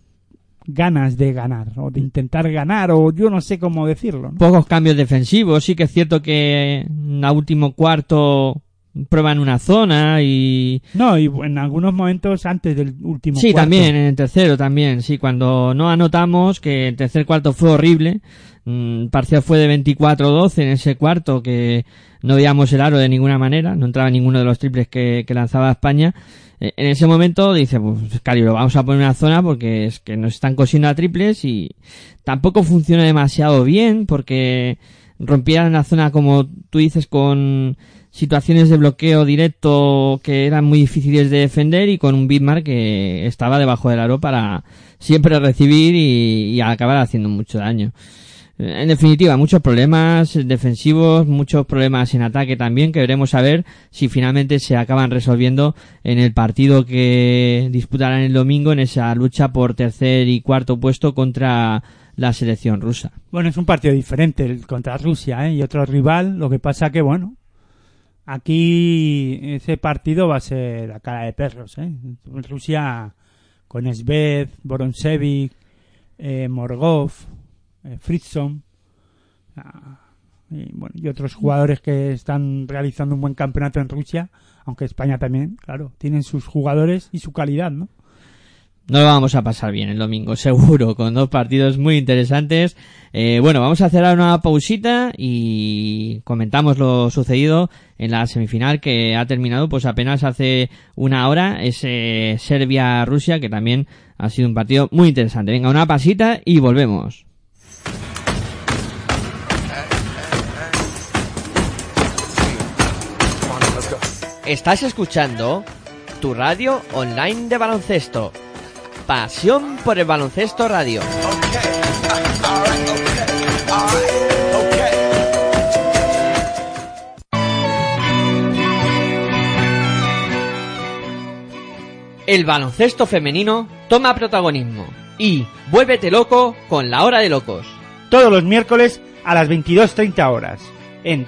ganas de ganar o de intentar ganar o yo no sé cómo decirlo. ¿no? Pocos cambios defensivos, sí que es cierto que en el último cuarto prueban una zona y No, y en algunos momentos antes del último sí cuarto. también en el tercero también sí cuando no anotamos que el tercer cuarto fue horrible mm, parcial fue de 24-12 en ese cuarto que no veíamos el aro de ninguna manera no entraba ninguno de los triples que, lanzaba España Eh, en ese momento dice pues Cari lo vamos a poner una zona porque es que nos están cosiendo a triples y tampoco funciona demasiado bien porque rompían la zona como tú dices con situaciones de bloqueo directo que eran muy difíciles de defender y con un Bitmark que estaba debajo del aro para siempre recibir y acabar haciendo mucho daño. En definitiva, muchos problemas defensivos, muchos problemas en ataque también, que veremos a ver si finalmente se acaban resolviendo en el partido que disputarán el domingo en esa lucha por tercer y cuarto puesto contra la selección rusa. Bueno, es un partido diferente el contra Rusia ¿eh? y otro rival. Lo que pasa que, bueno, aquí ese partido va a ser a cara de perros. ¿eh? Rusia con Sved, Boronsevic, eh, Morgov, eh, Fritzson ah, y, bueno, y otros jugadores que están realizando un buen campeonato en Rusia. Aunque España también, claro, tienen sus jugadores y su calidad, ¿no? No lo vamos a pasar bien el domingo, seguro, con dos partidos muy interesantes. Eh, bueno, vamos a hacer una pausita y comentamos lo sucedido en la semifinal que ha terminado pues apenas hace una hora, ese Serbia-Rusia, que también ha sido un partido muy interesante. Venga, una pasita y volvemos. Estás escuchando tu radio online de baloncesto. Pasión por el baloncesto radio. El baloncesto femenino toma protagonismo y vuélvete loco con la hora de locos. todos los miércoles a las 22.30 horas en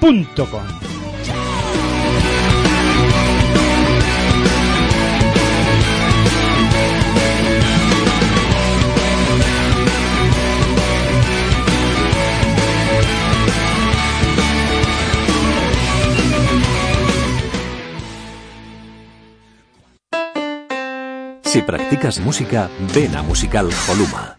www.pasionporelbaloncestoradio.com Si practicas música, ven a Musical Holuma.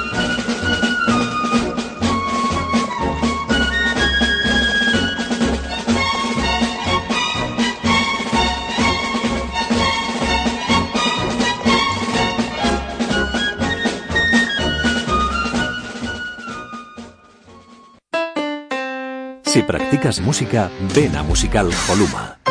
practicas música, ven a Musical Holuma.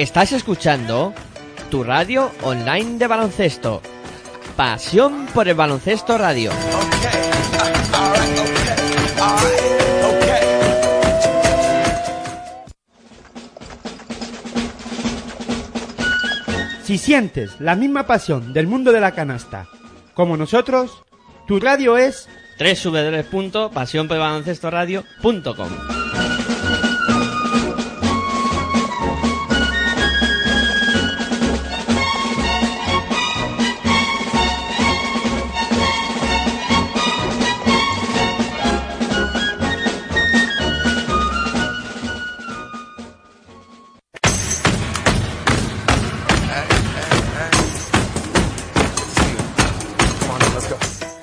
Estás escuchando tu radio online de baloncesto. Pasión por el baloncesto radio. Si sientes la misma pasión del mundo de la canasta como nosotros, tu radio es www.pasionpelbaloncestoradio.com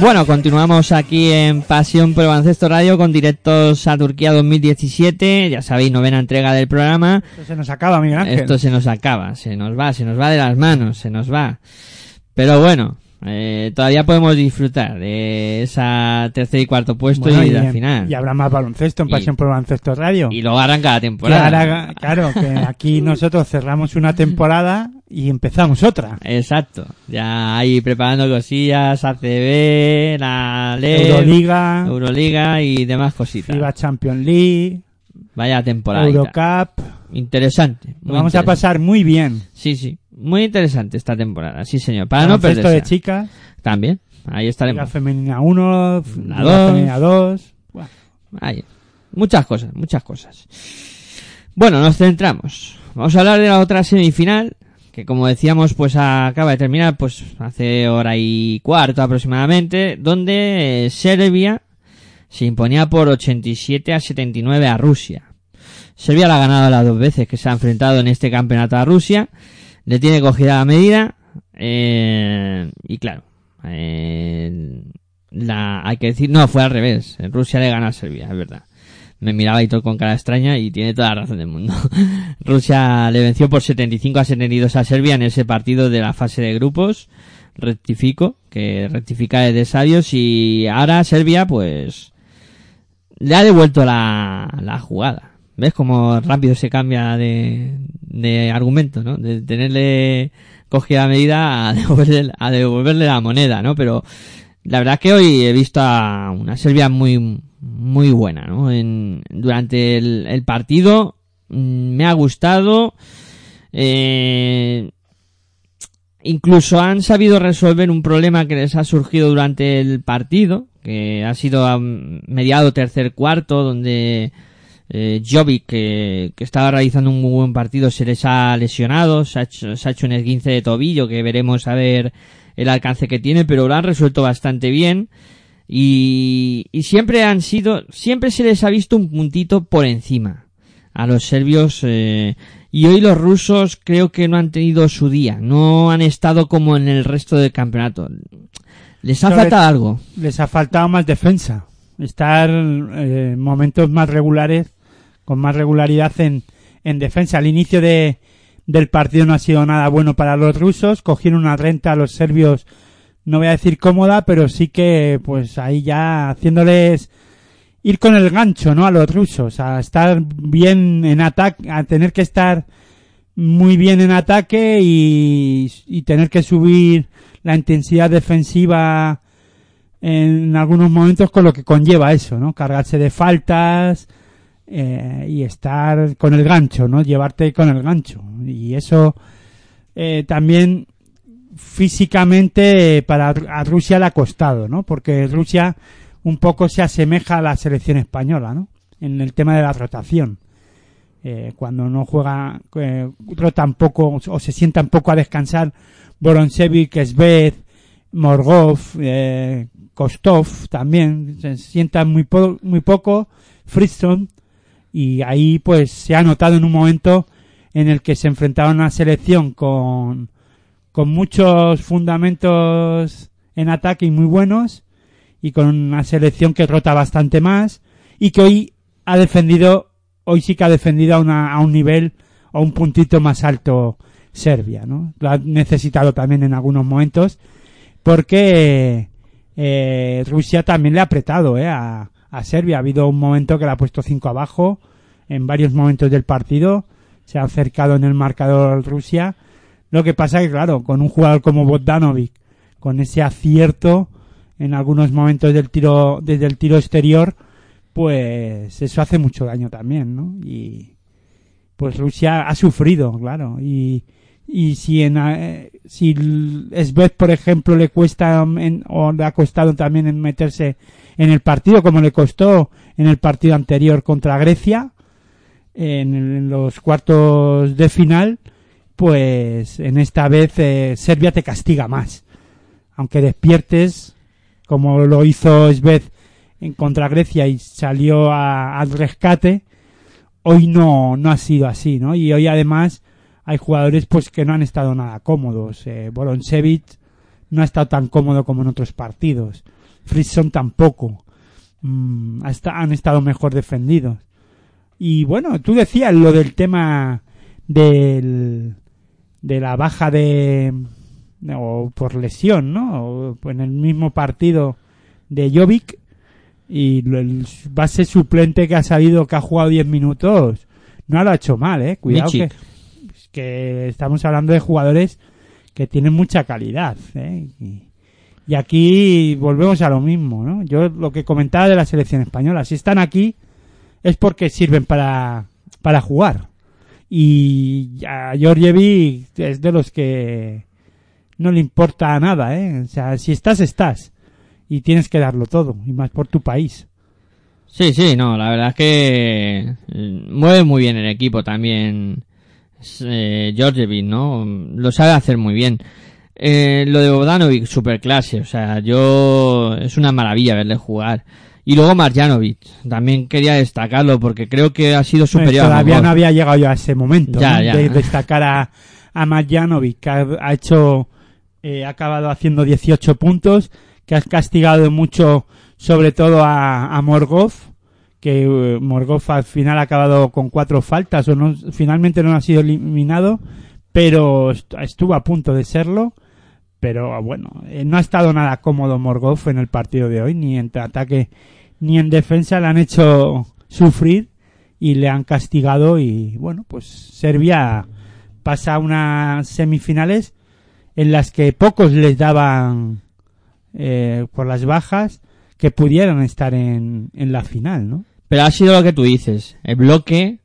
Bueno, continuamos aquí en Pasión por Baloncesto Radio con directos a Turquía 2017. Ya sabéis, novena entrega del programa. Esto se nos acaba, Miguel Ángel. Esto se nos acaba, se nos va, se nos va de las manos, se nos va. Pero bueno, eh, todavía podemos disfrutar de esa tercer y cuarto puesto Bueno, y de la final. y habrá más baloncesto en Y- Pasión por Baloncesto Radio. Y luego harán cada Que temporada. ahora- claro, que aquí nosotros cerramos una temporada y empezamos otra. Exacto. Ya ahí preparando cosillas, ACB, la LEB, Euroliga, Euroliga y demás cositas. FIBA Champions League, Vaya temporada. Eurocup. Interesante. Muy vamos a pasar muy bien. Sí, sí. Muy interesante esta temporada. Sí, señor. Para no perderse. de chicas, También. Ahí estaremos. Femenina 1, La Liga dos. Femenina 2. Bueno, Ahí. Muchas cosas, muchas cosas. Bueno, nos centramos. Vamos a hablar de la otra semifinal, que como decíamos, pues acaba de terminar, pues hace hora y cuarto aproximadamente, donde eh, Serbia se imponía por 87 a 79 a Rusia. Serbia la ha ganado las dos veces que se ha enfrentado en este campeonato a Rusia. Le tiene cogida la medida. eh, y claro, eh, la, hay que decir, no, fue al revés. Rusia le gana a Serbia, es verdad. Me miraba y todo con cara extraña y tiene toda la razón del mundo. Rusia le venció por 75 a 72 a Serbia en ese partido de la fase de grupos. Rectifico, que rectifica de sabios y ahora Serbia pues le ha devuelto la, la jugada. ¿Ves cómo rápido se cambia de, de argumento, ¿no? De tenerle cogida medida a devolverle, a devolverle la moneda, ¿no? Pero la verdad que hoy he visto a una Serbia muy, muy buena, ¿no? En, durante el, el partido mm, me ha gustado. Eh, incluso han sabido resolver un problema que les ha surgido durante el partido, que ha sido mediado tercer cuarto, donde eh, Jovic, que, que estaba realizando un muy buen partido, se les ha lesionado, se ha hecho, se ha hecho un esguince de tobillo, que veremos a ver el alcance que tiene, pero lo han resuelto bastante bien. Y, y siempre han sido, siempre se les ha visto un puntito por encima a los serbios eh, y hoy los rusos creo que no han tenido su día, no han estado como en el resto del campeonato. Les ha Sobre- faltado algo. les ha faltado más defensa. Estar eh, en momentos más regulares, con más regularidad en, en defensa. Al inicio de, del partido no ha sido nada bueno para los rusos. Cogieron una renta a los serbios, no voy a decir cómoda, pero sí que pues ahí ya haciéndoles ir con el gancho, ¿no? A los rusos, a estar bien en ataque, a tener que estar muy bien en ataque y, y tener que subir la intensidad defensiva en algunos momentos con lo que conlleva eso, ¿no? Cargarse de faltas eh, y estar con el gancho, ¿no? Llevarte con el gancho. Y eso eh, también físicamente eh, para a Rusia le ha costado, ¿no? Porque Rusia un poco se asemeja a la selección española, ¿no? En el tema de la rotación. Eh, cuando no juega, rotan poco o se sientan poco a descansar Boronsevic, Sved, Morgov, Kostov también, se sientan muy, po- muy poco, Friston, y ahí pues se ha notado en un momento en el que se enfrentaba a una selección con, con muchos fundamentos en ataque y muy buenos, y con una selección que rota bastante más, y que hoy ha defendido, hoy sí que ha defendido a, una, a un nivel, a un puntito más alto Serbia, ¿no? Lo ha necesitado también en algunos momentos, porque eh, Rusia también le ha apretado eh, a Serbia. Ha habido un momento que le ha puesto 5 abajo en varios momentos del partido. Se ha acercado en el marcador Rusia. Lo que pasa que, claro, con un jugador como Bogdanovic, con ese acierto en algunos momentos del tiro, desde el tiro exterior, pues eso hace mucho daño también, ¿no? Y pues Rusia ha sufrido, claro. Y, y si en eh, si Sved por ejemplo le cuesta en- o le ha costado también en meterse en el partido como le costó en el partido anterior contra Grecia en, los cuartos de final pues en esta vez eh, Serbia te castiga más aunque despiertes como lo hizo Sved en contra Grecia y salió a- al rescate hoy no no ha sido así no y hoy además hay jugadores pues que no han estado nada cómodos. Eh, no ha estado tan cómodo como en otros partidos. Frisson tampoco. Mm, hasta han estado mejor defendidos. Y bueno, tú decías lo del tema del, de la baja de o por lesión, ¿no? O en el mismo partido de Jovic y el base suplente que ha salido que ha jugado 10 minutos no lo ha hecho mal, eh. Cuidado que que estamos hablando de jugadores que tienen mucha calidad. ¿eh? Y, y aquí volvemos a lo mismo. ¿no? Yo lo que comentaba de la selección española, si están aquí es porque sirven para, para jugar. Y a Georgievic es de los que no le importa nada. ¿eh? O sea, si estás, estás. Y tienes que darlo todo, y más por tu país. Sí, sí, no, la verdad es que eh, mueve muy bien el equipo también eh, Georgievic, ¿no? Lo sabe hacer muy bien. Eh, lo de Bogdanovic, super clase, o sea, yo es una maravilla verle jugar. Y luego Marjanovic, también quería destacarlo porque creo que ha sido superior a Todavía no había llegado yo a ese momento Ya, ¿no? ya. de destacar a, a Marjanovic, que ha, ha hecho, eh, ha acabado haciendo 18 puntos, que ha castigado mucho, sobre todo a, a Morgov, que eh, Morgov al final ha acabado con cuatro faltas, o no, finalmente no ha sido eliminado, pero est- estuvo a punto de serlo. Pero bueno, eh, no ha estado nada cómodo Morgov en el partido de hoy, ni en ataque ni en defensa le han hecho sufrir y le han castigado y bueno, pues Serbia pasa unas semifinales en las que pocos les daban eh, por las bajas que pudieran estar en, en la final, ¿no? Pero ha sido lo que tú dices, el bloque,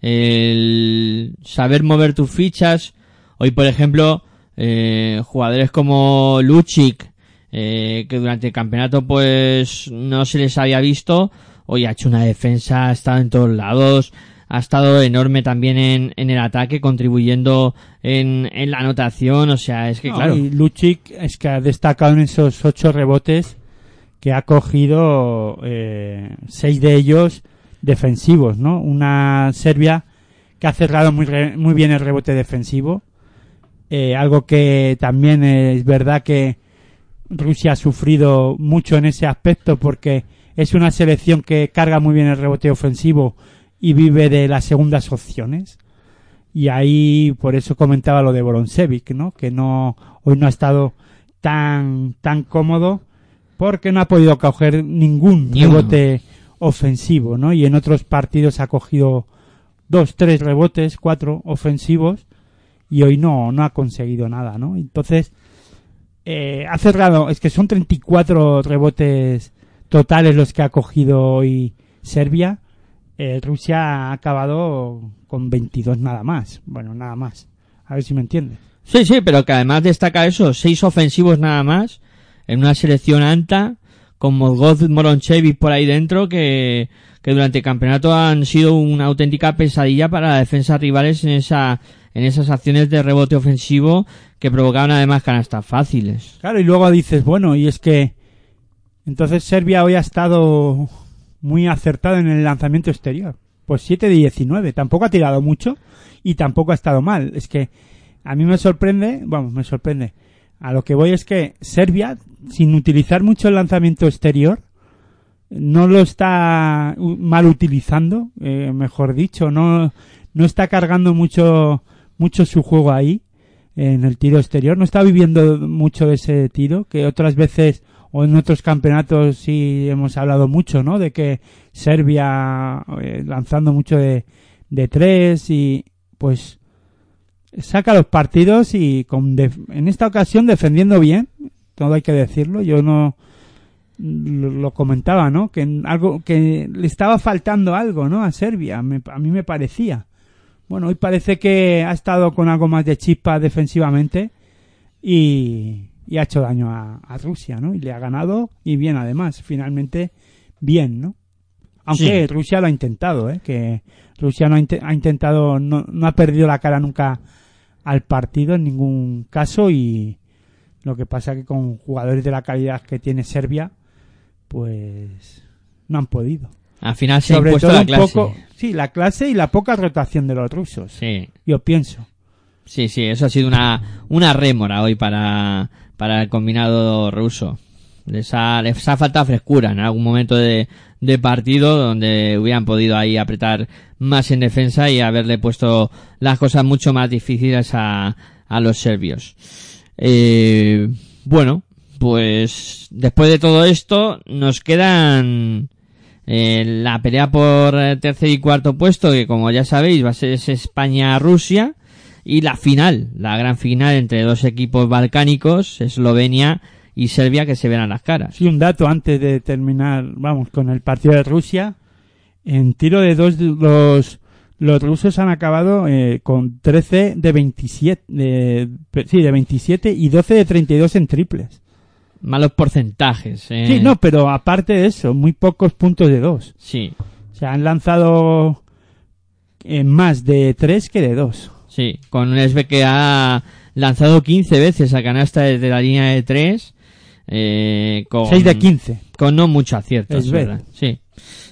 el saber mover tus fichas. Hoy, por ejemplo, eh, jugadores como Lucic, eh, que durante el campeonato pues no se les había visto, hoy ha hecho una defensa, ha estado en todos lados, ha estado enorme también en, en el ataque, contribuyendo en, en la anotación, o sea, es que No, claro. Y Lucic es que ha destacado en esos ocho rebotes que ha cogido eh, seis de ellos defensivos, ¿no? Una Serbia que ha cerrado muy, re- muy bien el rebote defensivo. Eh, algo que también es verdad que Rusia ha sufrido mucho en ese aspecto porque es una selección que carga muy bien el rebote ofensivo y vive de las segundas opciones. Y ahí por eso comentaba lo de Boronsevic, ¿no? Que no hoy no ha estado tan tan cómodo porque no ha podido coger ningún Ni rebote ofensivo, ¿no? Y en otros partidos ha cogido dos, tres rebotes, cuatro ofensivos y hoy no no ha conseguido nada, ¿no? Entonces eh, ha cerrado, es que son 34 rebotes totales los que ha cogido hoy Serbia. Eh, Rusia ha acabado con 22 nada más. Bueno, nada más. A ver si me entiendes. Sí, sí, pero que además destaca eso, seis ofensivos nada más, en una selección anta, con Molgoz Moronchevich por ahí dentro, que, que durante el campeonato han sido una auténtica pesadilla para la defensa rivales en esa, en esas acciones de rebote ofensivo que provocaban además canastas fáciles. Claro, y luego dices, bueno, y es que entonces Serbia hoy ha estado muy acertado en el lanzamiento exterior. Pues 7 de 19, tampoco ha tirado mucho y tampoco ha estado mal. Es que a mí me sorprende, vamos, me sorprende. A lo que voy es que Serbia, sin utilizar mucho el lanzamiento exterior, no lo está mal utilizando, eh, mejor dicho, no, no está cargando mucho, mucho su juego ahí en el tiro exterior, no está viviendo mucho ese tiro, que otras veces o en otros campeonatos sí hemos hablado mucho, ¿no? De que Serbia eh, lanzando mucho de, de tres y pues saca los partidos y con en esta ocasión defendiendo bien, todo hay que decirlo, yo no lo, comentaba, ¿no? Que algo que le estaba faltando algo, ¿no? A Serbia, me- a mí me parecía. Bueno, hoy parece que ha estado con algo más de chispa defensivamente y, y ha hecho daño a, a Rusia, ¿no? Y le ha ganado y bien además, finalmente bien, ¿no? Aunque Sí. Rusia lo ha intentado, ¿eh? Que Rusia no ha intentado, no, no ha perdido la cara nunca al partido en ningún caso y lo que pasa que con jugadores de la calidad que tiene Serbia, pues no han podido. Al final se ha Sobre impuesto todo la un clase. poco, sí, la clase y la poca rotación de los rusos. Sí, Yo pienso. sí, sí, eso ha sido una, una rémora hoy para, para el combinado ruso. Les ha, les ha faltado frescura en algún momento de, de partido donde hubieran podido ahí apretar más en defensa y haberle puesto las cosas mucho más difíciles a, a los serbios. Eh, bueno, pues después de todo esto nos quedan eh, la pelea por eh, tercer y cuarto puesto que como ya sabéis va a ser es España-Rusia y la final, la gran final entre dos equipos balcánicos, Eslovenia y Serbia que se verán las caras. Sí, un dato antes de terminar, vamos, con el partido de Rusia. En tiro de dos, los, los rusos han acabado eh, con 13 de 27, de, sí, de 27 y 12 de 32 en triples. Malos porcentajes. eh. Sí, no, pero aparte de eso, muy pocos puntos de dos. Sí, O sea, han lanzado eh, más de 3 que de 2. sí. Con un SB que ha lanzado 15 veces a canasta desde la línea de 3. Eh, con, 6 de 15. Con no mucho acierto, es verdad. Sí.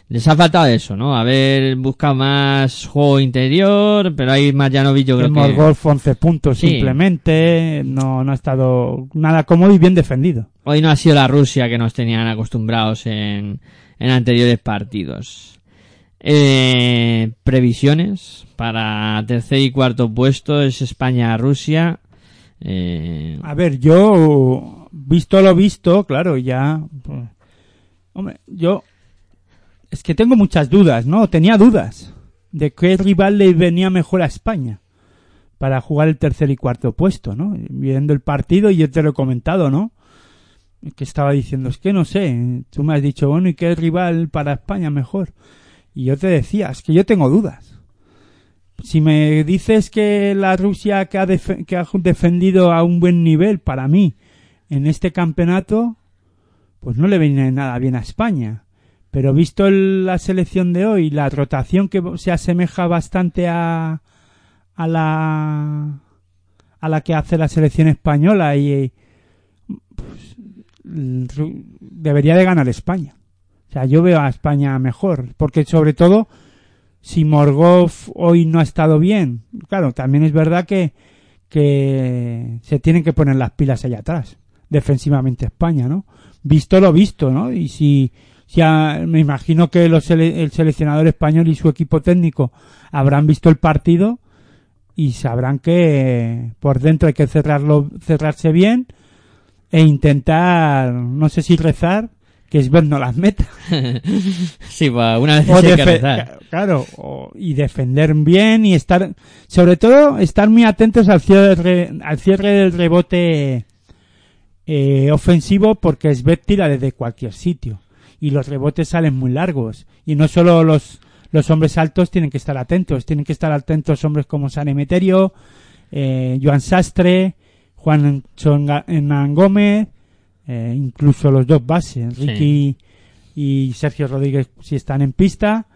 Les ha faltado eso, ¿no? Haber buscado más juego interior, pero ahí Marjanovic yo creo Hemos que... golf 11 puntos Sí. simplemente. No, no ha estado nada cómodo y bien defendido. Hoy no ha sido la Rusia que nos tenían acostumbrados en, en anteriores partidos. Eh, previsiones para tercer y cuarto puesto es España-Rusia. Eh, A ver, yo, visto lo visto, claro, ya. pues, hombre, yo. Es que tengo muchas dudas, ¿no? Tenía dudas de qué rival le venía mejor a España para jugar el tercer y cuarto puesto, ¿no? Viendo el partido, y yo te lo he comentado, ¿no? Que estaba diciendo, es que no sé. Tú me has dicho, bueno, ¿y qué rival para España mejor? Y yo te decía, es que yo tengo dudas. Si me dices que la Rusia que ha, def- que ha defendido a un buen nivel para mí en este campeonato, pues no le viene nada bien a España. Pero visto el- la selección de hoy, la rotación que se asemeja bastante a, a la que hace la selección española y pues, el Ru- debería de ganar España. O sea, yo veo a España mejor, porque sobre todo si Morgov hoy no ha estado bien, claro, también es verdad que, que se tienen que poner las pilas allá atrás, defensivamente España, ¿no? Visto lo visto, ¿no? Y si, ha- me imagino que los sele- el seleccionador español y su equipo técnico habrán visto el partido y sabrán que por dentro hay que cerrarlo, cerrarse bien e intentar, no sé si rezar, que es no las meta. sí, pues una vez hay que rezar. claro, o- y defender bien y estar, sobre todo, estar muy atentos al cierre, al cierre del rebote eh, ofensivo porque Svet tira desde cualquier sitio y los rebotes salen muy largos y no solo los los hombres altos tienen que estar atentos, tienen que estar atentos hombres como San Emeterio, eh, Joan Sastre, Juan Hernán Gómez, eh, incluso los dos bases, Sí. Ricky y Sergio Rodríguez, si están en pista,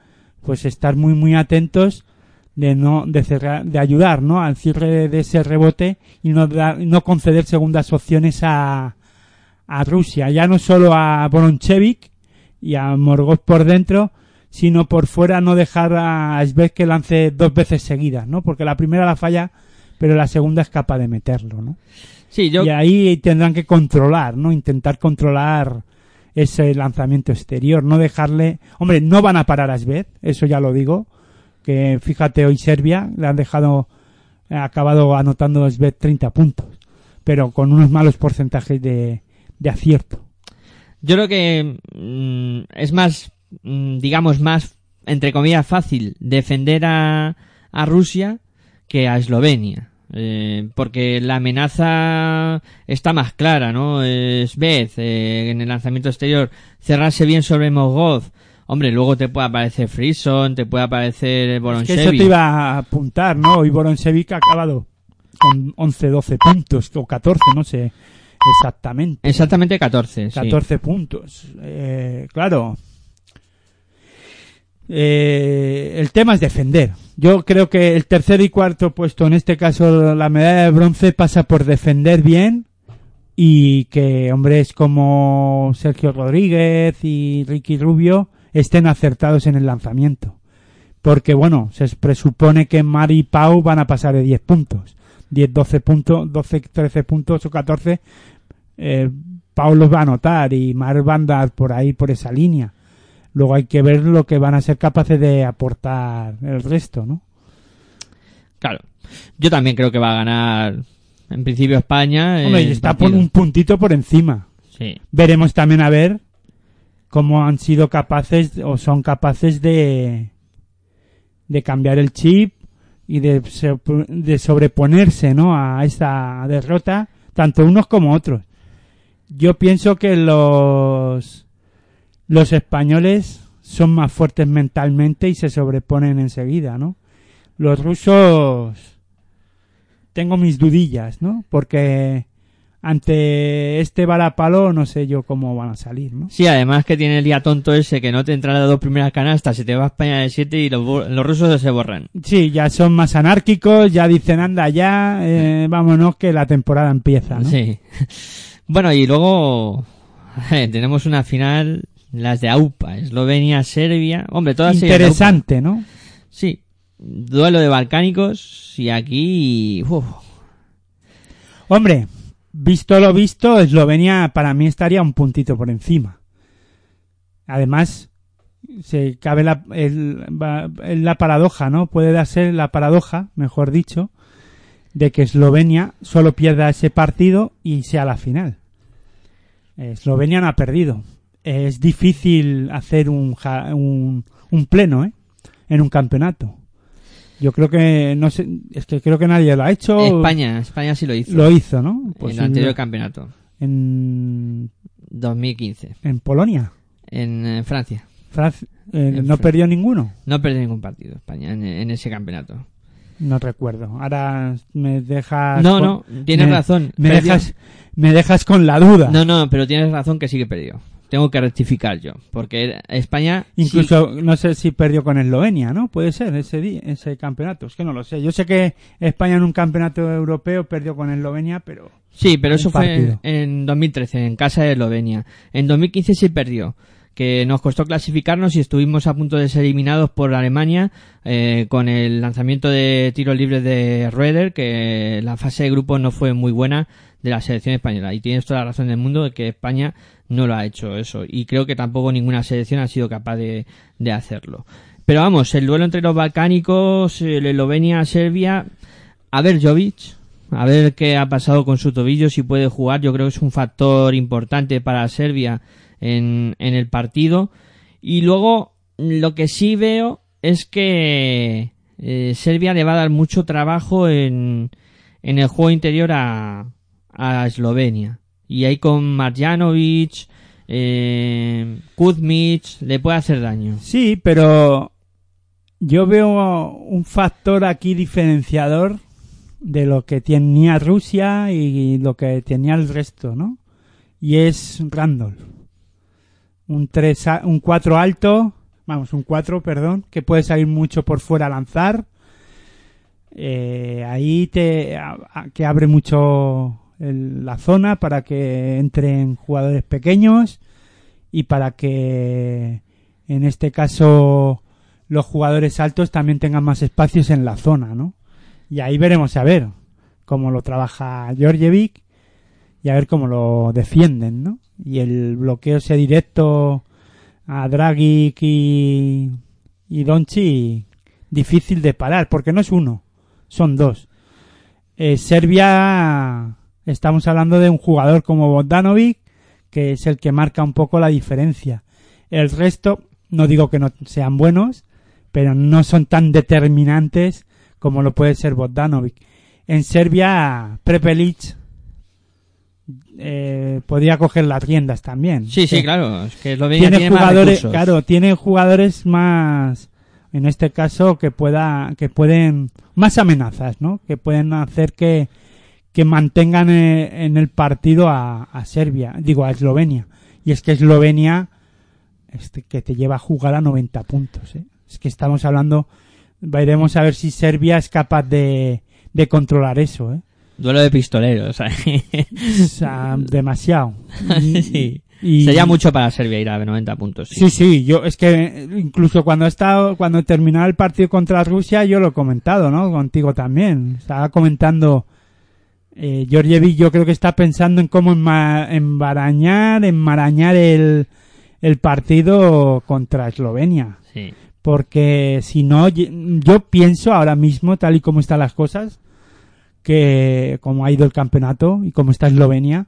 pues estar muy muy atentos de no de cerrar, de ayudar, ¿no? Al cierre de, ese rebote y no no conceder segundas opciones a a Rusia, ya no solo a Boronchevich y a Morgoth por dentro, sino por fuera no dejar a Svez que lance dos veces seguidas, ¿no? Porque la primera la falla, pero la segunda es capaz de meterlo, ¿no? Sí, yo Y ahí tendrán que controlar, ¿no? Intentar controlar ese lanzamiento exterior, no dejarle... Hombre, no van a parar a Svez, eso ya lo digo, que fíjate hoy Serbia le han dejado, ha acabado anotando a Svez 30 puntos, pero con unos malos porcentajes de, de acierto. Yo creo que mm, es más, mm, digamos, más, entre comillas, fácil defender a, a Rusia que a Eslovenia. Eh, porque la amenaza está más clara, ¿no? Es vez eh, en el lanzamiento exterior, cerrarse bien sobre Mogov. Hombre, luego te puede aparecer Frison, te puede aparecer Es que eso te iba a apuntar, ¿no? Hoy Boronsevic ha acabado con 11, 12 puntos, o 14, no sé exactamente. Exactamente 14, sí. 14 puntos. Eh, claro. Eh, el tema es defender. Yo creo que el tercer y cuarto puesto, en este caso la medalla de bronce, pasa por defender bien y que hombres como Sergio Rodríguez y Ricky Rubio estén acertados en el lanzamiento. Porque bueno, se presupone que Mari y Pau van a pasar de 10 puntos. 10, 12 puntos, 12, 13 puntos o 14 eh, va a anotar y Mar va a andar por ahí, por esa línea. Luego hay que ver lo que van a ser capaces de aportar el resto, ¿no? Claro. Yo también creo que va a ganar, en principio, España. Hombre, y está por un puntito por encima. Sí. Veremos también a ver cómo han sido capaces o son capaces de, de cambiar el chip y de, de sobreponerse, ¿no? A esta derrota, tanto unos como otros. Yo pienso que los los españoles son más fuertes mentalmente y se sobreponen enseguida, ¿no? Los rusos tengo mis dudillas, ¿no? Porque ante este varapalo no sé yo cómo van a salir, ¿no? Sí, además que tiene el día tonto ese que no te entran las dos primeras canastas, se te va a España de 7 y los, los rusos se borran. Sí, ya son más anárquicos, ya dicen anda ya, eh, vámonos que la temporada empieza, ¿no? Sí. Bueno, y luego eh, tenemos una final, las de AUPA, Eslovenia, Serbia. Hombre, todas. Interesante, ¿no? Sí. Duelo de balcánicos y aquí... uf, Hombre, visto lo visto, Eslovenia para mí estaría un puntito por encima. Además, se cabe la, el- la paradoja, ¿no? Puede darse la paradoja, mejor dicho, de que Eslovenia solo pierda ese partido y sea la final. Eslovenia no ha perdido. Es difícil hacer un, un, un pleno, ¿eh? En un campeonato. Yo creo que, no sé, es que creo que nadie lo ha hecho. España, España sí lo hizo. Lo hizo, ¿no? en Pues el anterior en- campeonato. en, 2015. en Polonia. En, eh, Francia. Francia, eh, En no perdió ninguno. No perdió ningún partido España en, en ese campeonato. No recuerdo. Ahora me dejas. No, con- no, tienes me- razón. Me Perdió. dejas, me dejas con la duda. No, no, pero tienes razón que sí que perdió. Tengo que rectificar yo. Porque España. sí- Incluso no sé si perdió con Eslovenia, ¿no? Puede ser ese día, ese campeonato. Es que no lo sé. Yo sé que España en un campeonato europeo perdió con Eslovenia, pero Sí, pero eso un fue partido. en 2013, en casa de Eslovenia. En 2015 sí perdió, que nos costó clasificarnos y estuvimos a punto de ser eliminados por Alemania eh, con el lanzamiento de tiros libres de Roeder, que la fase de grupo no fue muy buena de la selección española. Y tienes toda la razón del mundo de que España no lo ha hecho eso. Y creo que tampoco ninguna selección ha sido capaz de, de hacerlo. Pero vamos, el duelo entre los balcánicos, el Eslovenia-Serbia, a ver Jovic, a ver qué ha pasado con su tobillo, si puede jugar. Yo creo que es un factor importante para Serbia en, en el partido. Y luego, lo que sí veo es que eh, Serbia le va a dar mucho trabajo en, en el juego interior a, a Eslovenia. Y ahí con Marjanovic, eh, Kuzmic, le puede hacer daño. sí, pero yo veo un factor aquí diferenciador de lo que tenía Rusia y lo que tenía el resto, ¿no? Y es Randolph. Un 3 a- un 4 alto, vamos, un 4, perdón, que puede salir mucho por fuera a lanzar. Eh, ahí te que abre mucho la zona para que entren jugadores pequeños y para que en este caso los jugadores altos también tengan más espacios en la zona, ¿no? Y ahí veremos a ver cómo lo trabaja Georgievic y a ver cómo lo defienden, ¿no? Y el bloqueo ese directo a Dragic y, y Donchi difícil de parar, porque no es uno, son dos. Eh, Serbia, estamos hablando de un jugador como Bogdanovic, que es el que marca un poco la diferencia. El resto, no digo que no sean buenos, pero no son tan determinantes como lo puede ser Bogdanovic. En Serbia, Prepelic eh, podría coger las riendas también. Sí, sí, claro. Es que Eslovenia Tiene, tiene, más jugadores, recursos. claro, tiene jugadores más, en este caso, que pueda, que pueden, más amenazas, ¿no? Que pueden hacer que, que mantengan eh, en el partido a, a Serbia, digo, a Eslovenia. Y es que Eslovenia, este, que te lleva a jugar a 90 puntos, ¿eh? Es que estamos hablando, veremos a ver si Serbia es capaz de, de controlar eso, ¿eh? Duelo de pistoleros. O sea, demasiado. Y- sí. y- Sería mucho para Serbia ir a 90 puntos. Sí. Sí, sí, yo es que eh, incluso cuando he estado, cuando terminaba el partido contra Rusia, yo lo he comentado, ¿no? Contigo también. Estaba comentando, eh, Georgievic yo creo que está pensando en cómo embarañar, enmarañar el, el partido contra Eslovenia. Sí. Porque si no, yo pienso ahora mismo, tal y como están las cosas, que como ha ido el campeonato y como está Eslovenia,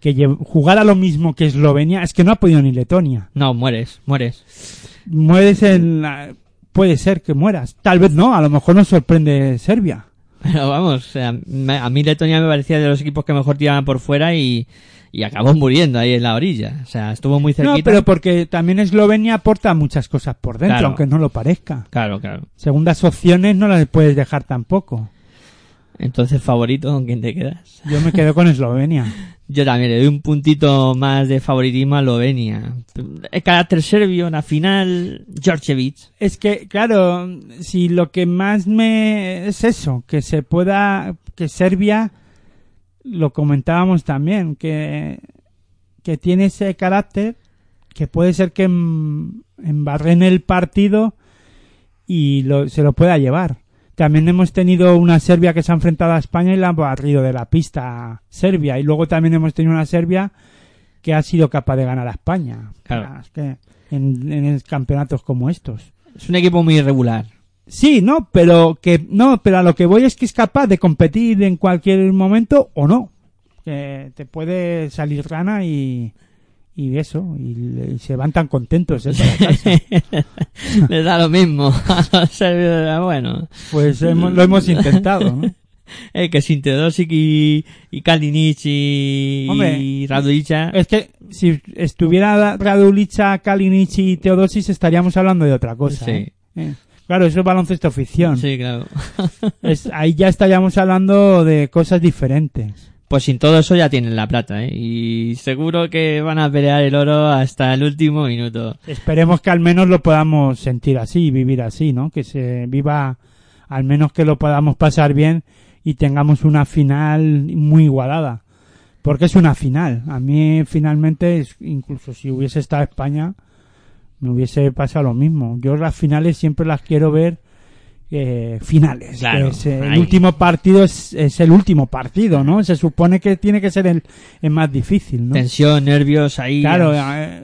que jugar a lo mismo que Eslovenia, es que no ha podido ni Letonia No, mueres, mueres. mueres en la... puede ser que mueras tal vez no a lo mejor nos sorprende Serbia Pero vamos, o sea, me- a mí Letonia me parecía de los equipos que mejor tiraban por fuera y, y acabó muriendo ahí en la orilla. O sea, estuvo muy cerquita. no pero porque también Eslovenia aporta muchas cosas por dentro Claro. aunque no lo parezca Claro, claro. segundas opciones no las puedes dejar tampoco Entonces, favorito, ¿con quién te quedas? yo me quedo con Eslovenia Yo también le doy un puntito más de favoritismo a Eslovenia. El carácter serbio, la final, Georgievich. es que claro si lo que más me es eso que se pueda que Serbia lo comentábamos también que que tiene ese carácter que puede ser que em- embarren el partido y lo- se lo pueda llevar. También hemos tenido una Serbia que se ha enfrentado a España y la ha barrido de la pista Serbia. Y luego también hemos tenido una Serbia que ha sido capaz de ganar a España. Claro. Es que en, en campeonatos como estos. Es un equipo muy irregular. Sí, no, pero que no, pero a lo que voy es que es capaz de competir en cualquier momento o no. Que te puede salir rana y, y eso, y, y se van tan contentos, ¿eh? Les da lo mismo a los serbios. Bueno, Pues hemos- lo hemos intentado, ¿no? eh, que sin Teodosic y, y Kalinic y, Hombre, y Radulica. Es que si estuviera Radulica, Kalinic y Teodosis estaríamos hablando de otra cosa. Sí. ¿eh? Eh, Claro, eso es baloncesto ficción. Sí, claro. Es- ahí ya estaríamos hablando de cosas diferentes. Pues sin todo eso ya tienen la plata, ¿eh? Y seguro que van a pelear el oro hasta el último minuto. Esperemos que al menos lo podamos sentir así, vivir así, ¿no? Que se viva, al menos que lo podamos pasar bien y tengamos una final muy igualada. Porque es una final. A mí finalmente, incluso si hubiese estado España, me hubiese pasado lo mismo. Yo las finales siempre las quiero ver eh, finales. Claro, Que es, eh, el último partido es, es el último partido, ¿no? Se supone que tiene que ser el, el más difícil, ¿no? Tensión, nervios ahí. Claro, a- eh,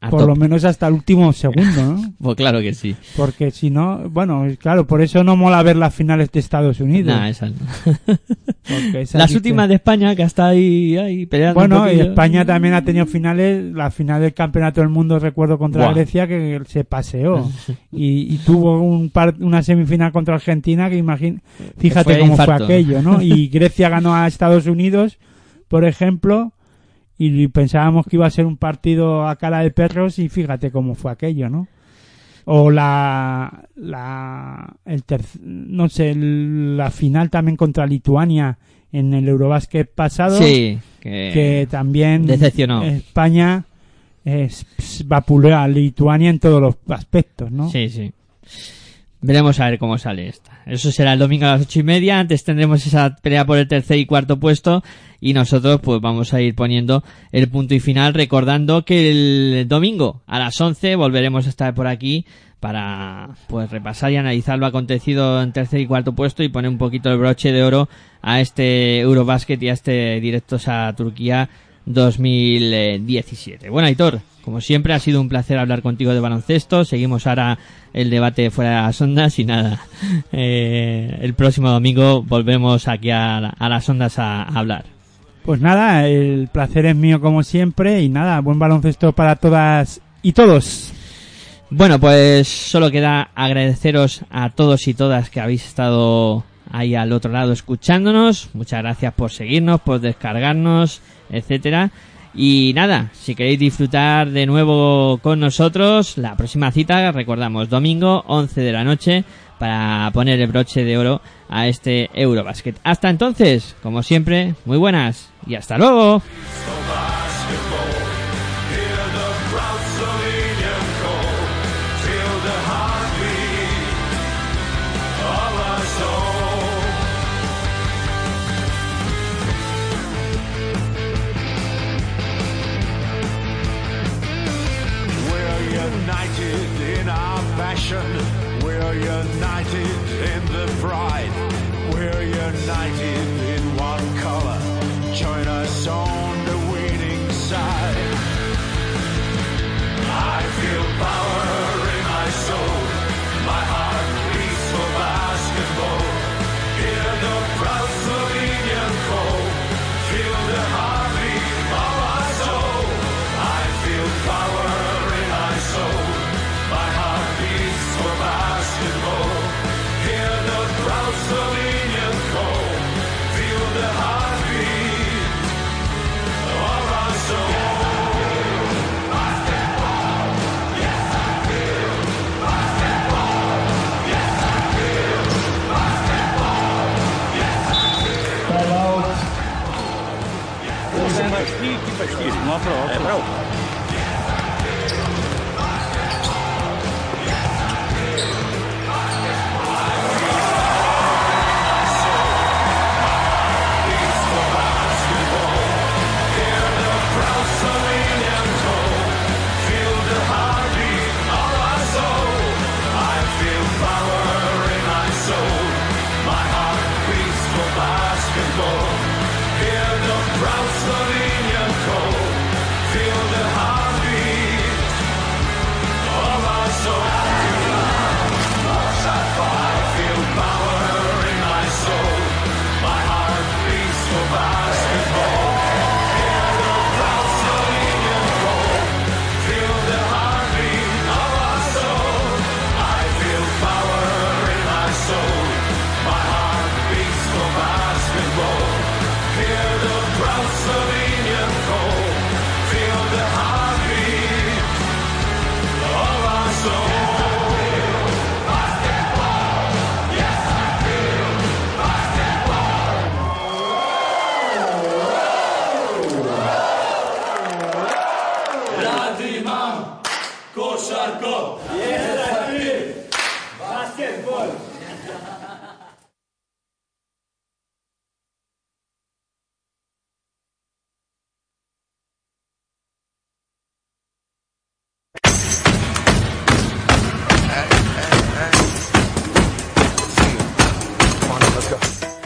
a por lo menos hasta el último segundo, ¿no? Pues claro que sí. Porque si no, bueno, claro, por eso no mola ver las finales de Estados Unidos. Nah, esas no. porque esas Las últimas de España que hasta ahí, ahí peleando. Bueno, y. España también ha tenido finales, la final del Campeonato del Mundo, recuerdo, contra. Grecia, que se paseó. y, y tuvo un par- una semifinal contra Argentina que imagín, fíjate fue cómo fue aquello, ¿no? Y Grecia ganó a Estados Unidos, por ejemplo, y pensábamos que iba a ser un partido a cara de perros y fíjate cómo fue aquello, ¿no? o la la el no sé el- la final también contra Lituania en el Eurobásquet pasado Sí, que, que también decepcionó. España es, ps, vapuleó a Lituania en todos los aspectos no Sí, sí. Veremos a ver cómo sale esta. Eso será el domingo a las ocho y media. Antes tendremos esa pelea por el tercer y cuarto puesto. Y nosotros, pues vamos a ir poniendo el punto y final, recordando que el domingo a las 11 volveremos a estar por aquí para pues repasar y analizar lo acontecido en tercer y cuarto puesto y poner un poquito el broche de oro a este Eurobasket y a este directos a Turquía 2017. Bueno, Aitor, como siempre ha sido un placer hablar contigo de baloncesto. Seguimos ahora el debate fuera de las ondas y nada. eh, el próximo domingo volvemos aquí a, la- a las ondas a, a hablar. Pues nada, el placer es mío como siempre y nada, buen baloncesto para todas y todos. Bueno, pues solo queda agradeceros a todos y todas que habéis estado ahí al otro lado escuchándonos. Muchas gracias por seguirnos, por descargarnos, etcétera. Y nada, si queréis disfrutar de nuevo con nosotros, la próxima cita, recordamos, domingo 11 de la noche, para poner el broche de oro a este Eurobasket. Hasta entonces, como siempre, muy buenas y hasta luego. In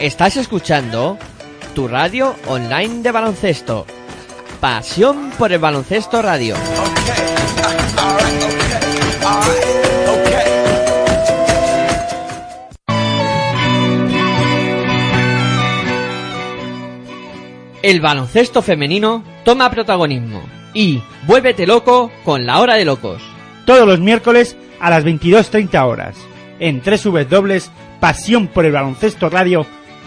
Estás escuchando tu radio online de baloncesto. Pasión por el baloncesto radio. El baloncesto femenino toma protagonismo y vuélvete loco con la hora de locos. Todos los miércoles a las 22.30 horas en www.pasión por el baloncesto radio.com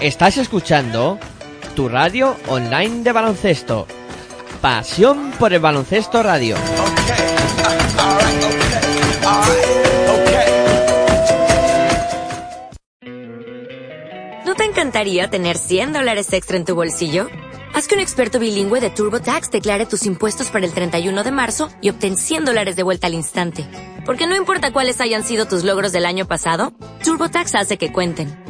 Estás escuchando tu radio online de baloncesto. Pasión por el baloncesto radio. ¿No te encantaría tener 100 dólares extra en tu bolsillo? Haz que un experto bilingüe de TurboTax declare tus impuestos para el 31 de marzo y obtén 100 dólares de vuelta al instante. Porque no importa cuáles hayan sido tus logros del año pasado, TurboTax hace que cuenten.